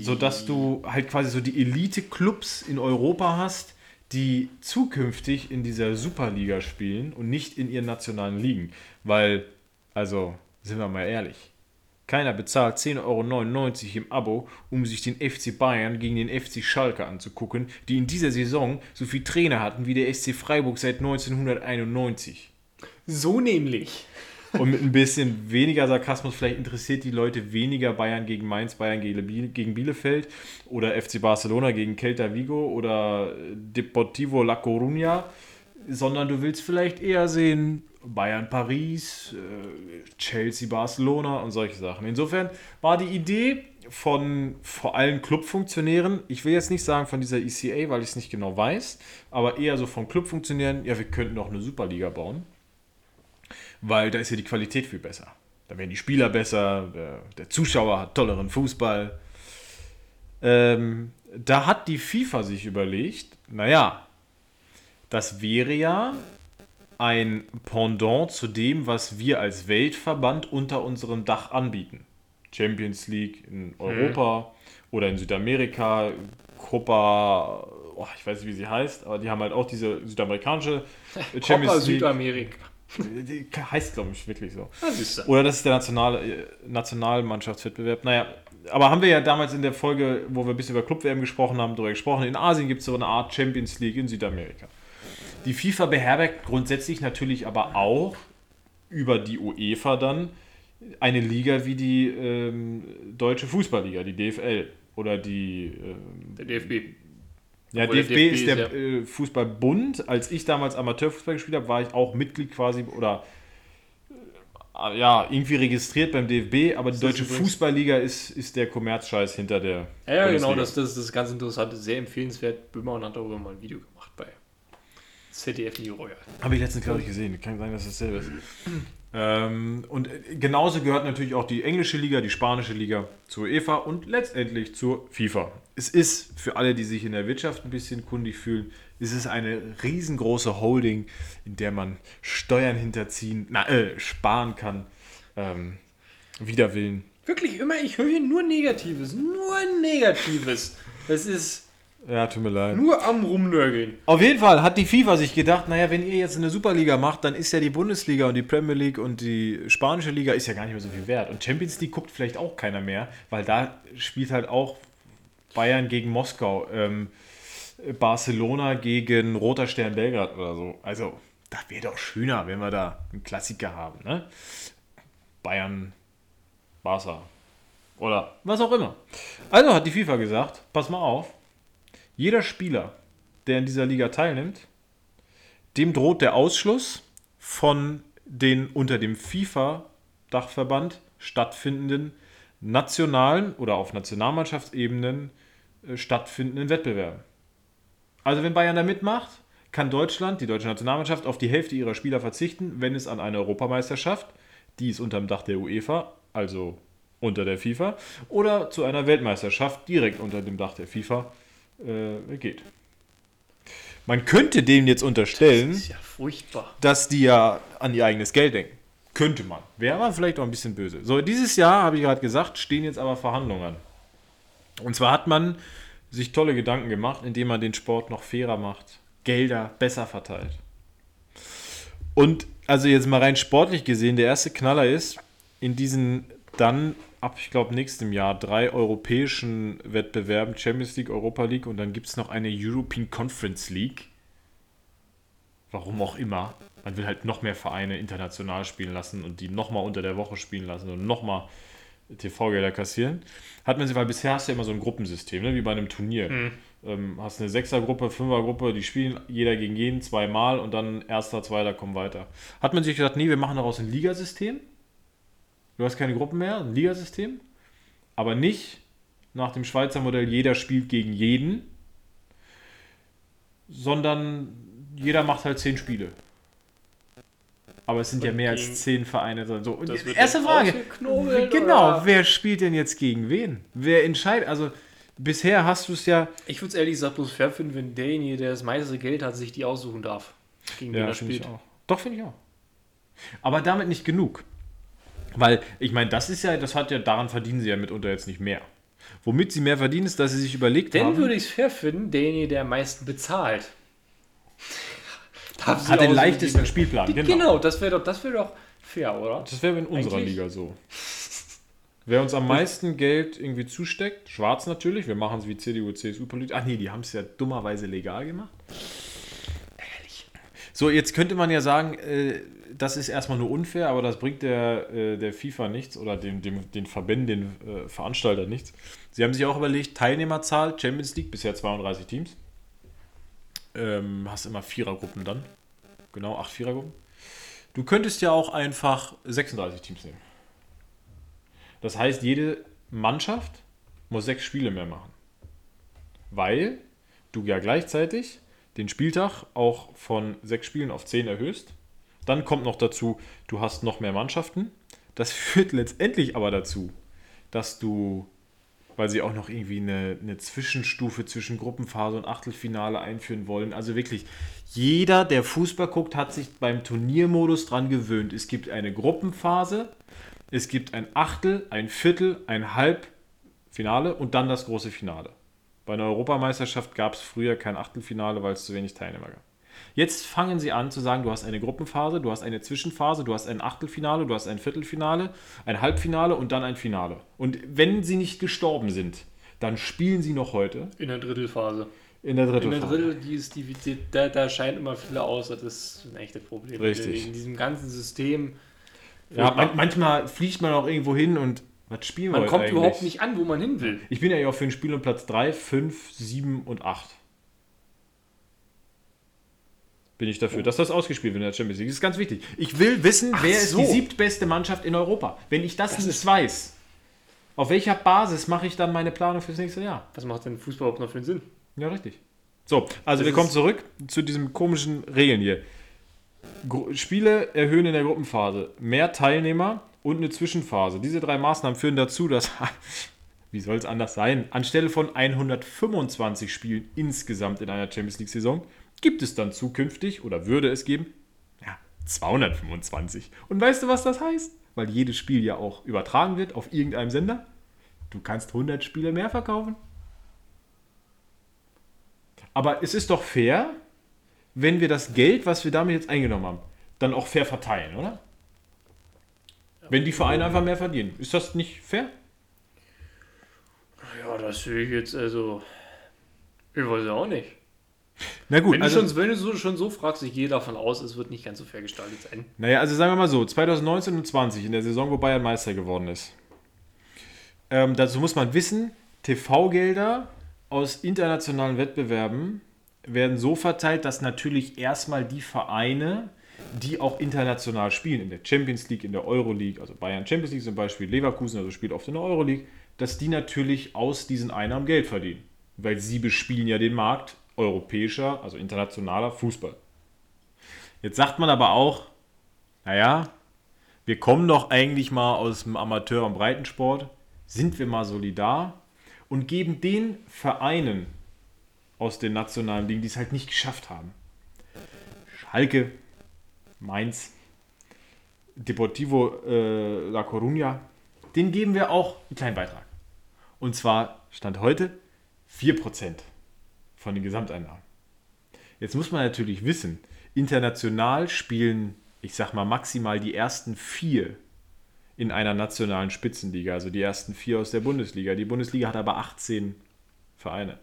Sodass du halt quasi so die Elite-Clubs in Europa hast, die zukünftig in dieser Superliga spielen und nicht in ihren nationalen Ligen. Weil, also, sind wir mal ehrlich, keiner bezahlt 10,99 Euro im Abo, um sich den FC Bayern gegen den FC Schalke anzugucken, die in dieser Saison so viel Trainer hatten wie der SC Freiburg seit 1991. So nämlich. Und mit ein bisschen weniger Sarkasmus, vielleicht interessiert die Leute weniger Bayern gegen Mainz, Bayern gegen Biel- gegen Bielefeld oder FC Barcelona gegen Celta Vigo oder Deportivo La Coruña, sondern du willst vielleicht eher sehen Bayern Paris, äh, Chelsea Barcelona und solche Sachen. Insofern war die Idee von vor allem Clubfunktionären, ich will jetzt nicht sagen von dieser ECA, weil ich es nicht genau weiß, aber eher so von Clubfunktionären, ja, wir könnten auch eine Superliga bauen weil da ist ja die Qualität viel besser. Da werden die Spieler besser, der, der Zuschauer hat tolleren Fußball. Ähm, da hat die FIFA sich überlegt, naja, das wäre ja ein Pendant zu dem, was wir als Weltverband unter unserem Dach anbieten. Champions League in Europa oder in Südamerika, Copa, oh, ich weiß nicht, wie sie heißt, aber die haben halt auch diese südamerikanische [laughs] Copa Südamerika. Heißt, glaube ich, wirklich so. Ah, siehst du. Oder das ist der nationale, äh, Nationalmannschaftswettbewerb. Naja, aber haben wir ja damals in der Folge, wo wir ein bisschen über Club-WM gesprochen haben, darüber gesprochen. In Asien gibt es so eine Art Champions League in Südamerika. Die FIFA beherbergt grundsätzlich natürlich aber auch über die UEFA dann eine Liga wie die ähm, Deutsche Fußballliga, die DFL. Oder die ähm, Der DFB. Ja, DFB, DFB ist der ja- äh, Fußballbund. Als ich damals Amateurfußball gespielt habe, war ich auch Mitglied quasi oder äh, ja, irgendwie registriert beim DFB, aber die Deutsche übrigens- Fußballliga ist, ist der Kommerzscheiß hinter der. Ja, ja genau, das, das, das ist ganz interessant, sehr empfehlenswert. Böhmermann hat darüber mal ein Video gemacht ZDF New Royal. Habe ich letztens, glaube ich, gesehen. Kann sein, dass das dasselbe ist. Ähm, und äh, genauso gehört natürlich auch die englische Liga, die spanische Liga zur UEFA und letztendlich zur FIFA. Es ist für alle, die sich in der Wirtschaft ein bisschen kundig fühlen, es ist eine riesengroße Holding, in der man Steuern hinterziehen, na, äh, sparen kann. Ähm, wider Willen. Wirklich immer, ich höre hier nur Negatives, nur Negatives. Das ist Ja, tut mir leid. nur am Rumnörgeln. Auf jeden Fall hat die FIFA sich gedacht, naja, wenn ihr jetzt eine Superliga macht, dann ist ja die Bundesliga und die Premier League und die spanische Liga ist ja gar nicht mehr so viel wert. Und Champions League guckt vielleicht auch keiner mehr, weil da spielt halt auch Bayern gegen Moskau, ähm, Barcelona gegen Roter Stern Belgrad oder so. Also, das wäre doch schöner, wenn wir da einen Klassiker haben, ne? Bayern, Barca oder was auch immer. Also hat die FIFA gesagt, pass mal auf, jeder Spieler, der in dieser Liga teilnimmt, dem droht der Ausschluss von den unter dem FIFA-Dachverband stattfindenden nationalen oder auf Nationalmannschaftsebenen äh, stattfindenden Wettbewerben. Also wenn Bayern da mitmacht, kann Deutschland, die deutsche Nationalmannschaft, auf die Hälfte ihrer Spieler verzichten, wenn es an eine Europameisterschaft, die ist unter dem Dach der UEFA, also unter der FIFA, oder zu einer Weltmeisterschaft direkt unter dem Dach der FIFA äh, geht. Man könnte denen jetzt unterstellen, Das ja furchtbar. dass die ja an ihr eigenes Geld denken. Könnte man. Wäre aber vielleicht auch ein bisschen böse. So, dieses Jahr, habe ich gerade gesagt, stehen jetzt aber Verhandlungen an. Und zwar hat man sich tolle Gedanken gemacht, indem man den Sport noch fairer macht, Gelder besser verteilt. Und also jetzt mal rein sportlich gesehen, der erste Knaller ist, in diesen dann ab, ich glaube, nächstem Jahr drei europäischen Wettbewerben, Champions League, Europa League und dann gibt es noch eine European Conference League. Warum auch immer. Man will halt noch mehr Vereine international spielen lassen und die nochmal unter der Woche spielen lassen und nochmal TV-Gelder kassieren. Hat man sie, weil bisher hast du ja immer so ein Gruppensystem, ne? wie bei einem Turnier. Ähm, hast eine Sechsergruppe, Fünfergruppe, die spielen jeder gegen jeden zweimal und dann erster, zweiter kommen weiter. Hat man sich gedacht, nee, wir machen daraus ein Ligasystem. Du hast keine Gruppen mehr, ein Ligasystem. Aber nicht nach dem Schweizer Modell, jeder spielt gegen jeden, sondern jeder macht halt zehn Spiele. Aber es sind ja Und mehr gegen- als zehn Vereine. So. Das wird erste Frage. Genau, oder? wer spielt denn jetzt gegen wen? Wer entscheidet? Also, bisher hast du es ja. Ich würde es ehrlich gesagt bloß fair finden, wenn derjenige, der das meiste Geld hat, sich die aussuchen darf. Gegen wen er spielt. Doch, finde ich auch. Aber damit nicht genug. Weil, ich meine, das ist ja, das hat ja, daran verdienen sie ja mitunter jetzt nicht mehr. Womit sie mehr verdienen, ist, dass sie sich überlegt Dann haben, würde ich es fair finden, derjenige, der am meisten bezahlt. Darf hat den leichtesten die- Spielplan. Die, genau. das wäre doch, das wär doch fair, oder? Das wäre in unserer Eigentlich- Liga so. [laughs] Wer uns am meisten Geld irgendwie zusteckt, schwarz natürlich, wir machen es wie CDU, CSU politisch. Ach nee, die haben es ja dummerweise legal gemacht. So, jetzt könnte man ja sagen, äh, das ist erstmal nur unfair, aber das bringt der, äh, der FIFA nichts oder dem, dem, den Verbänden, den äh, Veranstaltern nichts. Sie haben sich auch überlegt, Teilnehmerzahl, Champions League, bisher 32 Teams. Ähm, hast immer Vierergruppen dann. Genau, acht Vierergruppen. Du könntest ja auch einfach 36 Teams nehmen. Das heißt, jede Mannschaft muss sechs Spiele mehr machen. Weil du ja gleichzeitig den Spieltag auch von sechs Spielen auf zehn erhöhst. Dann kommt noch dazu, du hast noch mehr Mannschaften. Das [laughs] führt letztendlich aber dazu, dass du, weil sie auch noch irgendwie eine, eine Zwischenstufe zwischen Gruppenphase und Achtelfinale einführen wollen, also wirklich jeder, der Fußball guckt, hat sich beim Turniermodus dran gewöhnt. Es gibt eine Gruppenphase, es gibt ein Achtel, ein Viertel, ein Halbfinale und dann das große Finale. Bei einer Europameisterschaft gab es früher kein Achtelfinale, weil es zu wenig Teilnehmer gab. Jetzt fangen sie an zu sagen, du hast eine Gruppenphase, du hast eine Zwischenphase, du hast ein Achtelfinale, du hast ein Viertelfinale, ein Halbfinale und dann ein Finale. Und wenn sie nicht gestorben sind, dann spielen sie noch heute In der Drittelphase. in der dritten In der. Drittel, die ist, die, die, da, da scheiden immer viele aus. Das ist ein echtes Problem. Richtig. In diesem ganzen System. Ja, man, manchmal fliegt man auch irgendwo hin und was spielen wir Man kommt eigentlich? überhaupt nicht an, wo man hin will. Ich bin ja auch für ein Spiel um Platz 3, 5, 7 und 8. Bin ich dafür, dass das ausgespielt wird in der Champions League. Das ist ganz wichtig. Ich will wissen, wer so. ist die siebtbeste Mannschaft in Europa. Wenn ich das, nicht weiß, auf welcher Basis mache ich dann meine Planung fürs nächste Jahr? Was macht denn Fußball überhaupt noch für einen Sinn? Ja, richtig. So, also Das wir kommen zurück zu diesen komischen Regeln hier. Gru Spiele erhöhen in der Gruppenphase, mehr Teilnehmer und eine Zwischenphase. Diese drei Maßnahmen führen dazu, dass, [laughs] wie soll es anders sein, anstelle von 125 Spielen insgesamt in einer Champions League-Saison gibt es dann zukünftig oder würde es geben, ja, 225. Und weißt du, was das heißt? Weil jedes Spiel ja auch übertragen wird auf irgendeinem Sender. Du kannst 100 Spiele mehr verkaufen. Aber es ist doch fair, wenn wir das Geld, was wir damit jetzt eingenommen haben, dann auch fair verteilen, oder? Wenn die Vereine einfach mehr verdienen. Ist das nicht fair? Ja, das sehe ich jetzt also. Ich weiß ja auch nicht. [laughs] Na gut, Wenn, also, du, schon, wenn du so, schon so fragst, ich gehe davon aus, es wird nicht ganz so fair gestaltet sein. naja, also sagen wir mal so, 2019 und 20, in der Saison, wo Bayern Meister geworden ist. Ähm, dazu muss man wissen, TV-Gelder aus internationalen Wettbewerben werden so verteilt, dass natürlich erstmal die Vereine, die auch international spielen, in der Champions League, in der Euroleague, also Bayern Champions League zum Beispiel, Leverkusen, also spielt oft in der Euroleague, dass die natürlich aus diesen Einnahmen Geld verdienen. Weil sie bespielen ja den Markt europäischer, also internationaler Fußball. Jetzt sagt man aber auch, naja, wir kommen doch eigentlich mal aus dem Amateur- und Breitensport, sind wir mal solidar und geben den Vereinen aus den nationalen Ligen, die es halt nicht geschafft haben, Schalke, Mainz, Deportivo äh, La Coruña, den geben wir auch einen kleinen Beitrag. Und zwar Stand heute 4% von den Gesamteinnahmen. Jetzt muss man natürlich wissen, international spielen, ich sag mal, maximal die ersten vier in einer nationalen Spitzenliga, also die ersten vier aus der Bundesliga. Die Bundesliga hat aber 18 Vereine.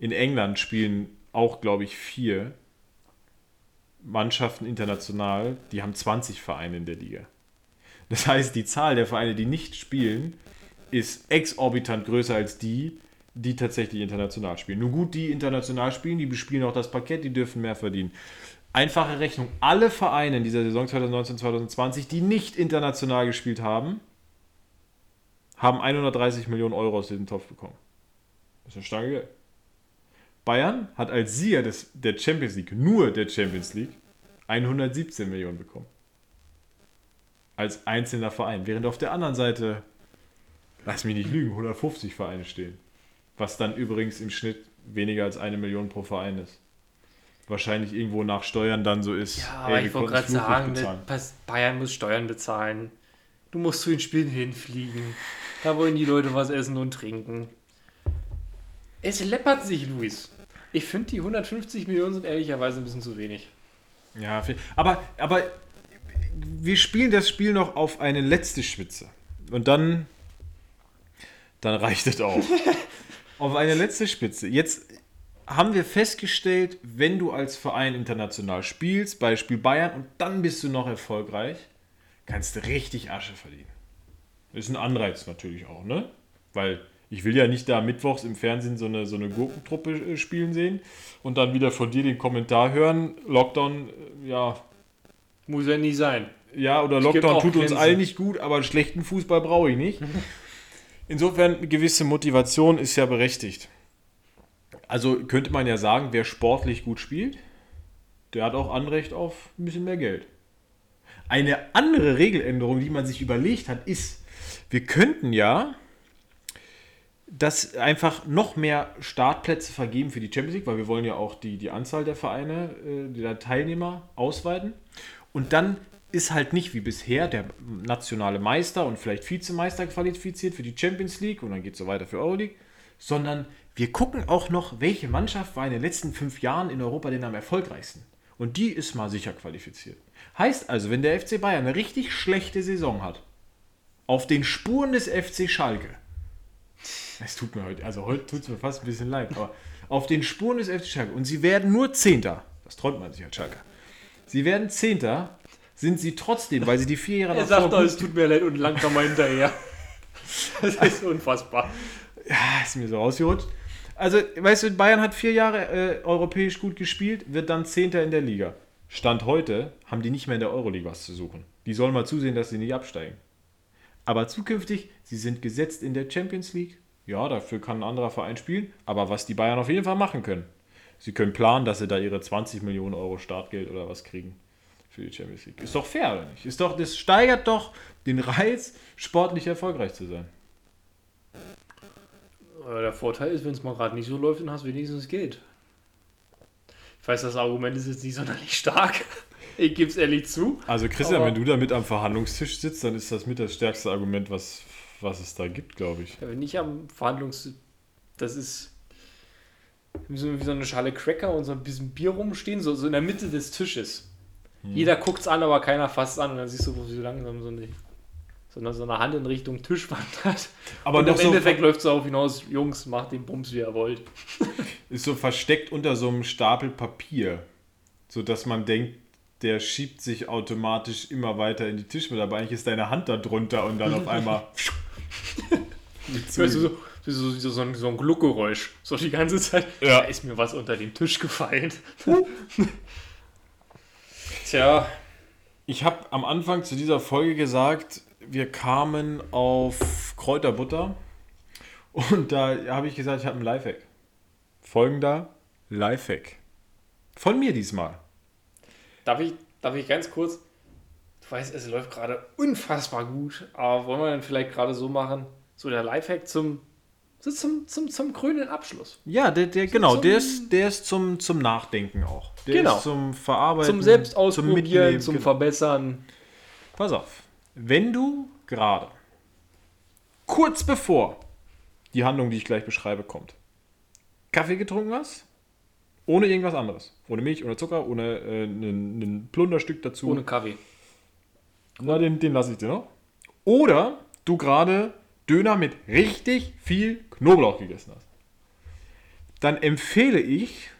In England spielen auch, glaube ich, vier Mannschaften international, die haben 20 Vereine in der Liga. Das heißt, die Zahl der Vereine, die nicht spielen, ist exorbitant größer als die, die tatsächlich international spielen. Nur gut, die international spielen, die bespielen auch das Parkett, die dürfen mehr verdienen. Einfache Rechnung, alle Vereine in dieser Saison 2019-2020, die nicht international gespielt haben, haben 130 Millionen Euro aus diesem Topf bekommen. Das ist eine Stange Geld. Bayern hat als Sieger des, der Champions League, nur der Champions League, 117 Millionen bekommen. Als einzelner Verein. Während auf der anderen Seite, lass mich nicht lügen, 150 Vereine stehen. Was dann übrigens im Schnitt weniger als eine Million pro Verein ist. Wahrscheinlich irgendwo nach Steuern dann so ist. Ja, aber ey, ich wollte gerade sagen, ne, Bayern muss Steuern bezahlen. Du musst zu den Spielen hinfliegen. Da wollen die Leute was essen und trinken. Es läppert sich, Luis. Ich finde, die 150 Millionen sind ehrlicherweise ein bisschen zu wenig. Ja, viel- aber, aber wir spielen das Spiel noch auf eine letzte Spitze. Und dann, dann reicht es auch. [laughs] auf eine letzte Spitze. Jetzt haben wir festgestellt, wenn du als Verein international spielst, Beispiel Bayern, und dann bist du noch erfolgreich, kannst du richtig Asche verdienen. Ist ein Anreiz natürlich auch, ne? Weil ich will ja nicht da mittwochs im Fernsehen so eine, so eine Gurkentruppe äh, spielen sehen und dann wieder von dir den Kommentar hören, Lockdown, äh, ja, Muss ja nie sein. ja, oder Lockdown tut uns allen nicht gut, aber schlechten Fußball brauche ich nicht. [laughs] Insofern, eine gewisse Motivation ist ja berechtigt. Also könnte man ja sagen, wer sportlich gut spielt, der hat auch Anrecht auf ein bisschen mehr Geld. Eine andere Regeländerung, die man sich überlegt hat, ist, wir könnten ja das einfach noch mehr Startplätze vergeben für die Champions League, weil wir wollen ja auch die, die Anzahl der Vereine, äh, der Teilnehmer ausweiten. Und dann ist halt nicht wie bisher der nationale Meister und vielleicht Vizemeister qualifiziert für die Champions League und dann geht es so weiter für Euroleague, sondern wir gucken auch noch, welche Mannschaft war in den letzten fünf Jahren in Europa denn am erfolgreichsten. Und die ist mal sicher qualifiziert. Heißt also, wenn der FC Bayern eine richtig schlechte Saison hat, auf den Spuren des FC Schalke, es tut mir heute, also heute tut es mir fast ein bisschen leid, aber auf den Spuren des FC Schalke und sie werden nur Zehnter, das träumt man sich als Schalke, sie werden Zehnter, sind sie trotzdem, weil sie die vier Jahre Er davor sagt doch, es tut mir leid und langsam mal hinterher. [laughs] Das ist unfassbar. Ah, ist mir so rausgerutscht. Also, weißt du, Bayern hat vier Jahre äh, europäisch gut gespielt, wird dann Zehnter in der Liga. Stand heute haben die nicht mehr in der Euroleague was zu suchen. Die sollen mal zusehen, dass sie nicht absteigen. Aber zukünftig, sie sind gesetzt in der Champions League. Ja, dafür kann ein anderer Verein spielen. Aber was die Bayern auf jeden Fall machen können, sie können planen, dass sie da ihre 20 Millionen Euro Startgeld oder was kriegen für die Champions League. Ist doch fair, oder nicht? Ist doch, das steigert doch den Reiz, sportlich erfolgreich zu sein. Aber der Vorteil ist, wenn es mal gerade nicht so läuft, dann hast du wenigstens Geld. Ich weiß, das Argument ist jetzt nicht sonderlich stark. [laughs] Ich gebe es ehrlich zu. Also Christian, wenn du da mit am Verhandlungstisch sitzt, dann ist das mit das stärkste Argument, was, was es da gibt, glaube ich. Wenn ich am Verhandlungs... Das ist wie so, wie so eine Schale Cracker und so ein bisschen Bier rumstehen, so, so in der Mitte des Tisches. Jeder guckt es an, aber keiner fasst an. Und dann siehst du, wo so langsam so eine, so eine, so eine Hand in Richtung Tisch wandert. Aber und im so, Endeffekt läuft es darauf hinaus, Jungs, macht den Bums, wie ihr wollt. [laughs] ist so versteckt unter so einem Stapel Papier, sodass man denkt, der schiebt sich automatisch immer weiter in die Tischmitte, aber eigentlich ist deine Hand da drunter und dann auf [laughs] einmal. Weißt du, so, so, so, so, ein, so ein Gluckgeräusch. So die ganze Zeit. [laughs] Ja. Da ist mir was unter den Tisch gefallen. [laughs] Tja, Ich habe am Anfang zu dieser Folge gesagt, wir kamen auf Kräuterbutter und da habe ich gesagt, ich habe einen Lifehack. Folgender Lifehack. Von mir diesmal. darf ich, darf ich ganz kurz. Du weißt, es läuft gerade unfassbar gut. Aber wollen wir dann vielleicht gerade so machen? So der Lifehack zum, so zum, zum, zum grünen Abschluss. Ja, der, der genau, zum- der ist, der ist zum, zum Nachdenken auch. Der Genau. ist zum Verarbeiten, Zum Selbstausprobieren, zum, Mitnehmen. Genau. Verbessern. Pass auf, wenn du gerade kurz bevor die Handlung, die ich gleich beschreibe, kommt, Kaffee getrunken hast, ohne irgendwas anderes, ohne Milch, ohne Zucker, ohne äh, ein Plunderstück dazu, Ohne Kaffee. Na, den, den lasse ich dir noch. Oder du gerade Döner mit richtig viel Knoblauch gegessen hast. Dann empfehle ich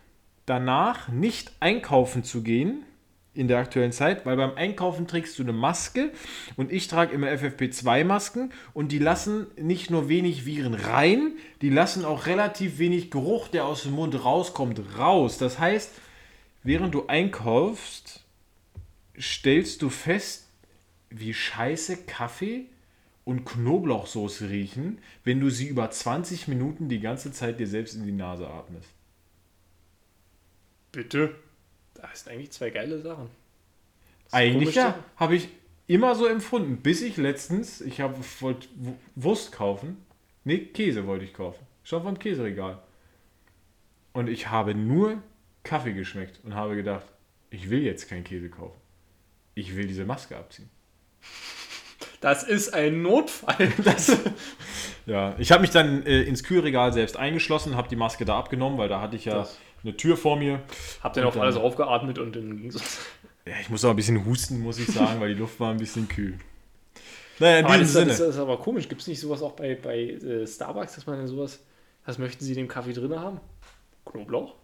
danach nicht einkaufen zu gehen in der aktuellen Zeit, weil beim Einkaufen trägst du eine Maske und ich trage immer FFP2-Masken und die lassen nicht nur wenig Viren rein, die lassen auch relativ wenig Geruch, der aus dem Mund rauskommt, raus. Das heißt, während du einkaufst, stellst du fest, wie scheiße Kaffee und Knoblauchsoße riechen, wenn du sie über 20 Minuten die ganze Zeit dir selbst in die Nase atmest. Bitte. Das sind eigentlich zwei geile Sachen. Eigentlich ja, habe ich immer so empfunden, bis ich letztens, ich habe wollte Wurst kaufen, nee, Käse wollte ich kaufen. Stand vom Käseregal. Und ich habe nur Kaffee geschmeckt und habe gedacht, ich will jetzt keinen Käse kaufen. Ich will diese Maske abziehen. Das ist ein Notfall. [laughs] Das, ja, ich habe mich dann äh, ins Kühlregal selbst eingeschlossen, habe die Maske da abgenommen, weil da hatte ich ja Das- eine Tür vor mir. Auf dann- alles aufgeatmet und dann ging es. Ja, ich muss auch ein bisschen husten, muss ich sagen, weil die Luft war ein bisschen kühl. Naja, in Aber diesem das, Sinne. das ist aber komisch. Gibt es nicht sowas auch bei, bei äh, Starbucks, dass man dann sowas. Was möchten Sie in dem Kaffee drin haben? Knoblauch?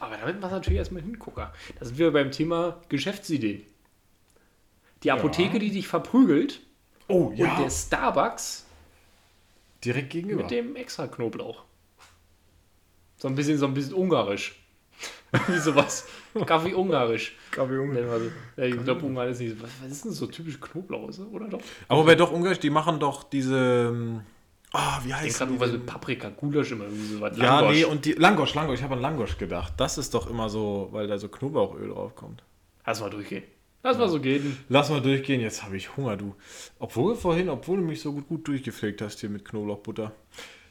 Aber damit war es natürlich erstmal Hingucker. Da sind wir beim Thema Geschäftsideen. Die Apotheke, die dich verprügelt oh und der Starbucks direkt gegenüber. mit dem extra Knoblauch. So ein bisschen, so ein bisschen ungarisch. [laughs] Wie sowas. Kaffee ungarisch. Kaffee. Ja, ich glaube, Ungarn ist nicht. Was, was ist denn so typisch Knoblauch, er, oder doch? Aber bei doch Ungarisch, die machen doch diese. ähm, Ah, wie Ich denke heißt gerade irgendwas denn? mit Paprika, Gulasch immer irgendwie so was. Ja, Langosch. nee, und die Langosch, Langosch, ich habe an Langosch gedacht. Das ist doch immer so, weil da so Knoblauchöl draufkommt. Lass mal durchgehen. Lass mal so gehen. Lass mal durchgehen, jetzt habe ich Hunger, du. Obwohl vorhin, obwohl du mich so gut, gut durchgepflegt hast hier mit Knoblauchbutter.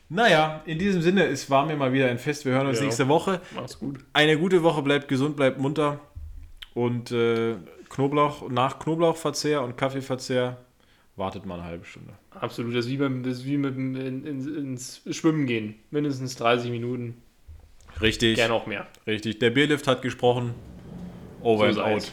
Naja, in diesem Sinne, es war mir mal wieder ein Fest. Wir hören uns Ja. nächste Woche. Mach's gut. Eine gute Woche, bleibt gesund, bleibt munter. Und äh, Knoblauch, nach Knoblauchverzehr und Kaffeeverzehr wartet mal eine halbe Stunde. Absolut. Das ist wie, beim, das wie mit dem in, in, ins Schwimmen gehen. Mindestens 30 Minuten. Richtig. Gerne auch mehr. Richtig. Der Bierlift hat gesprochen. Over So and ist out.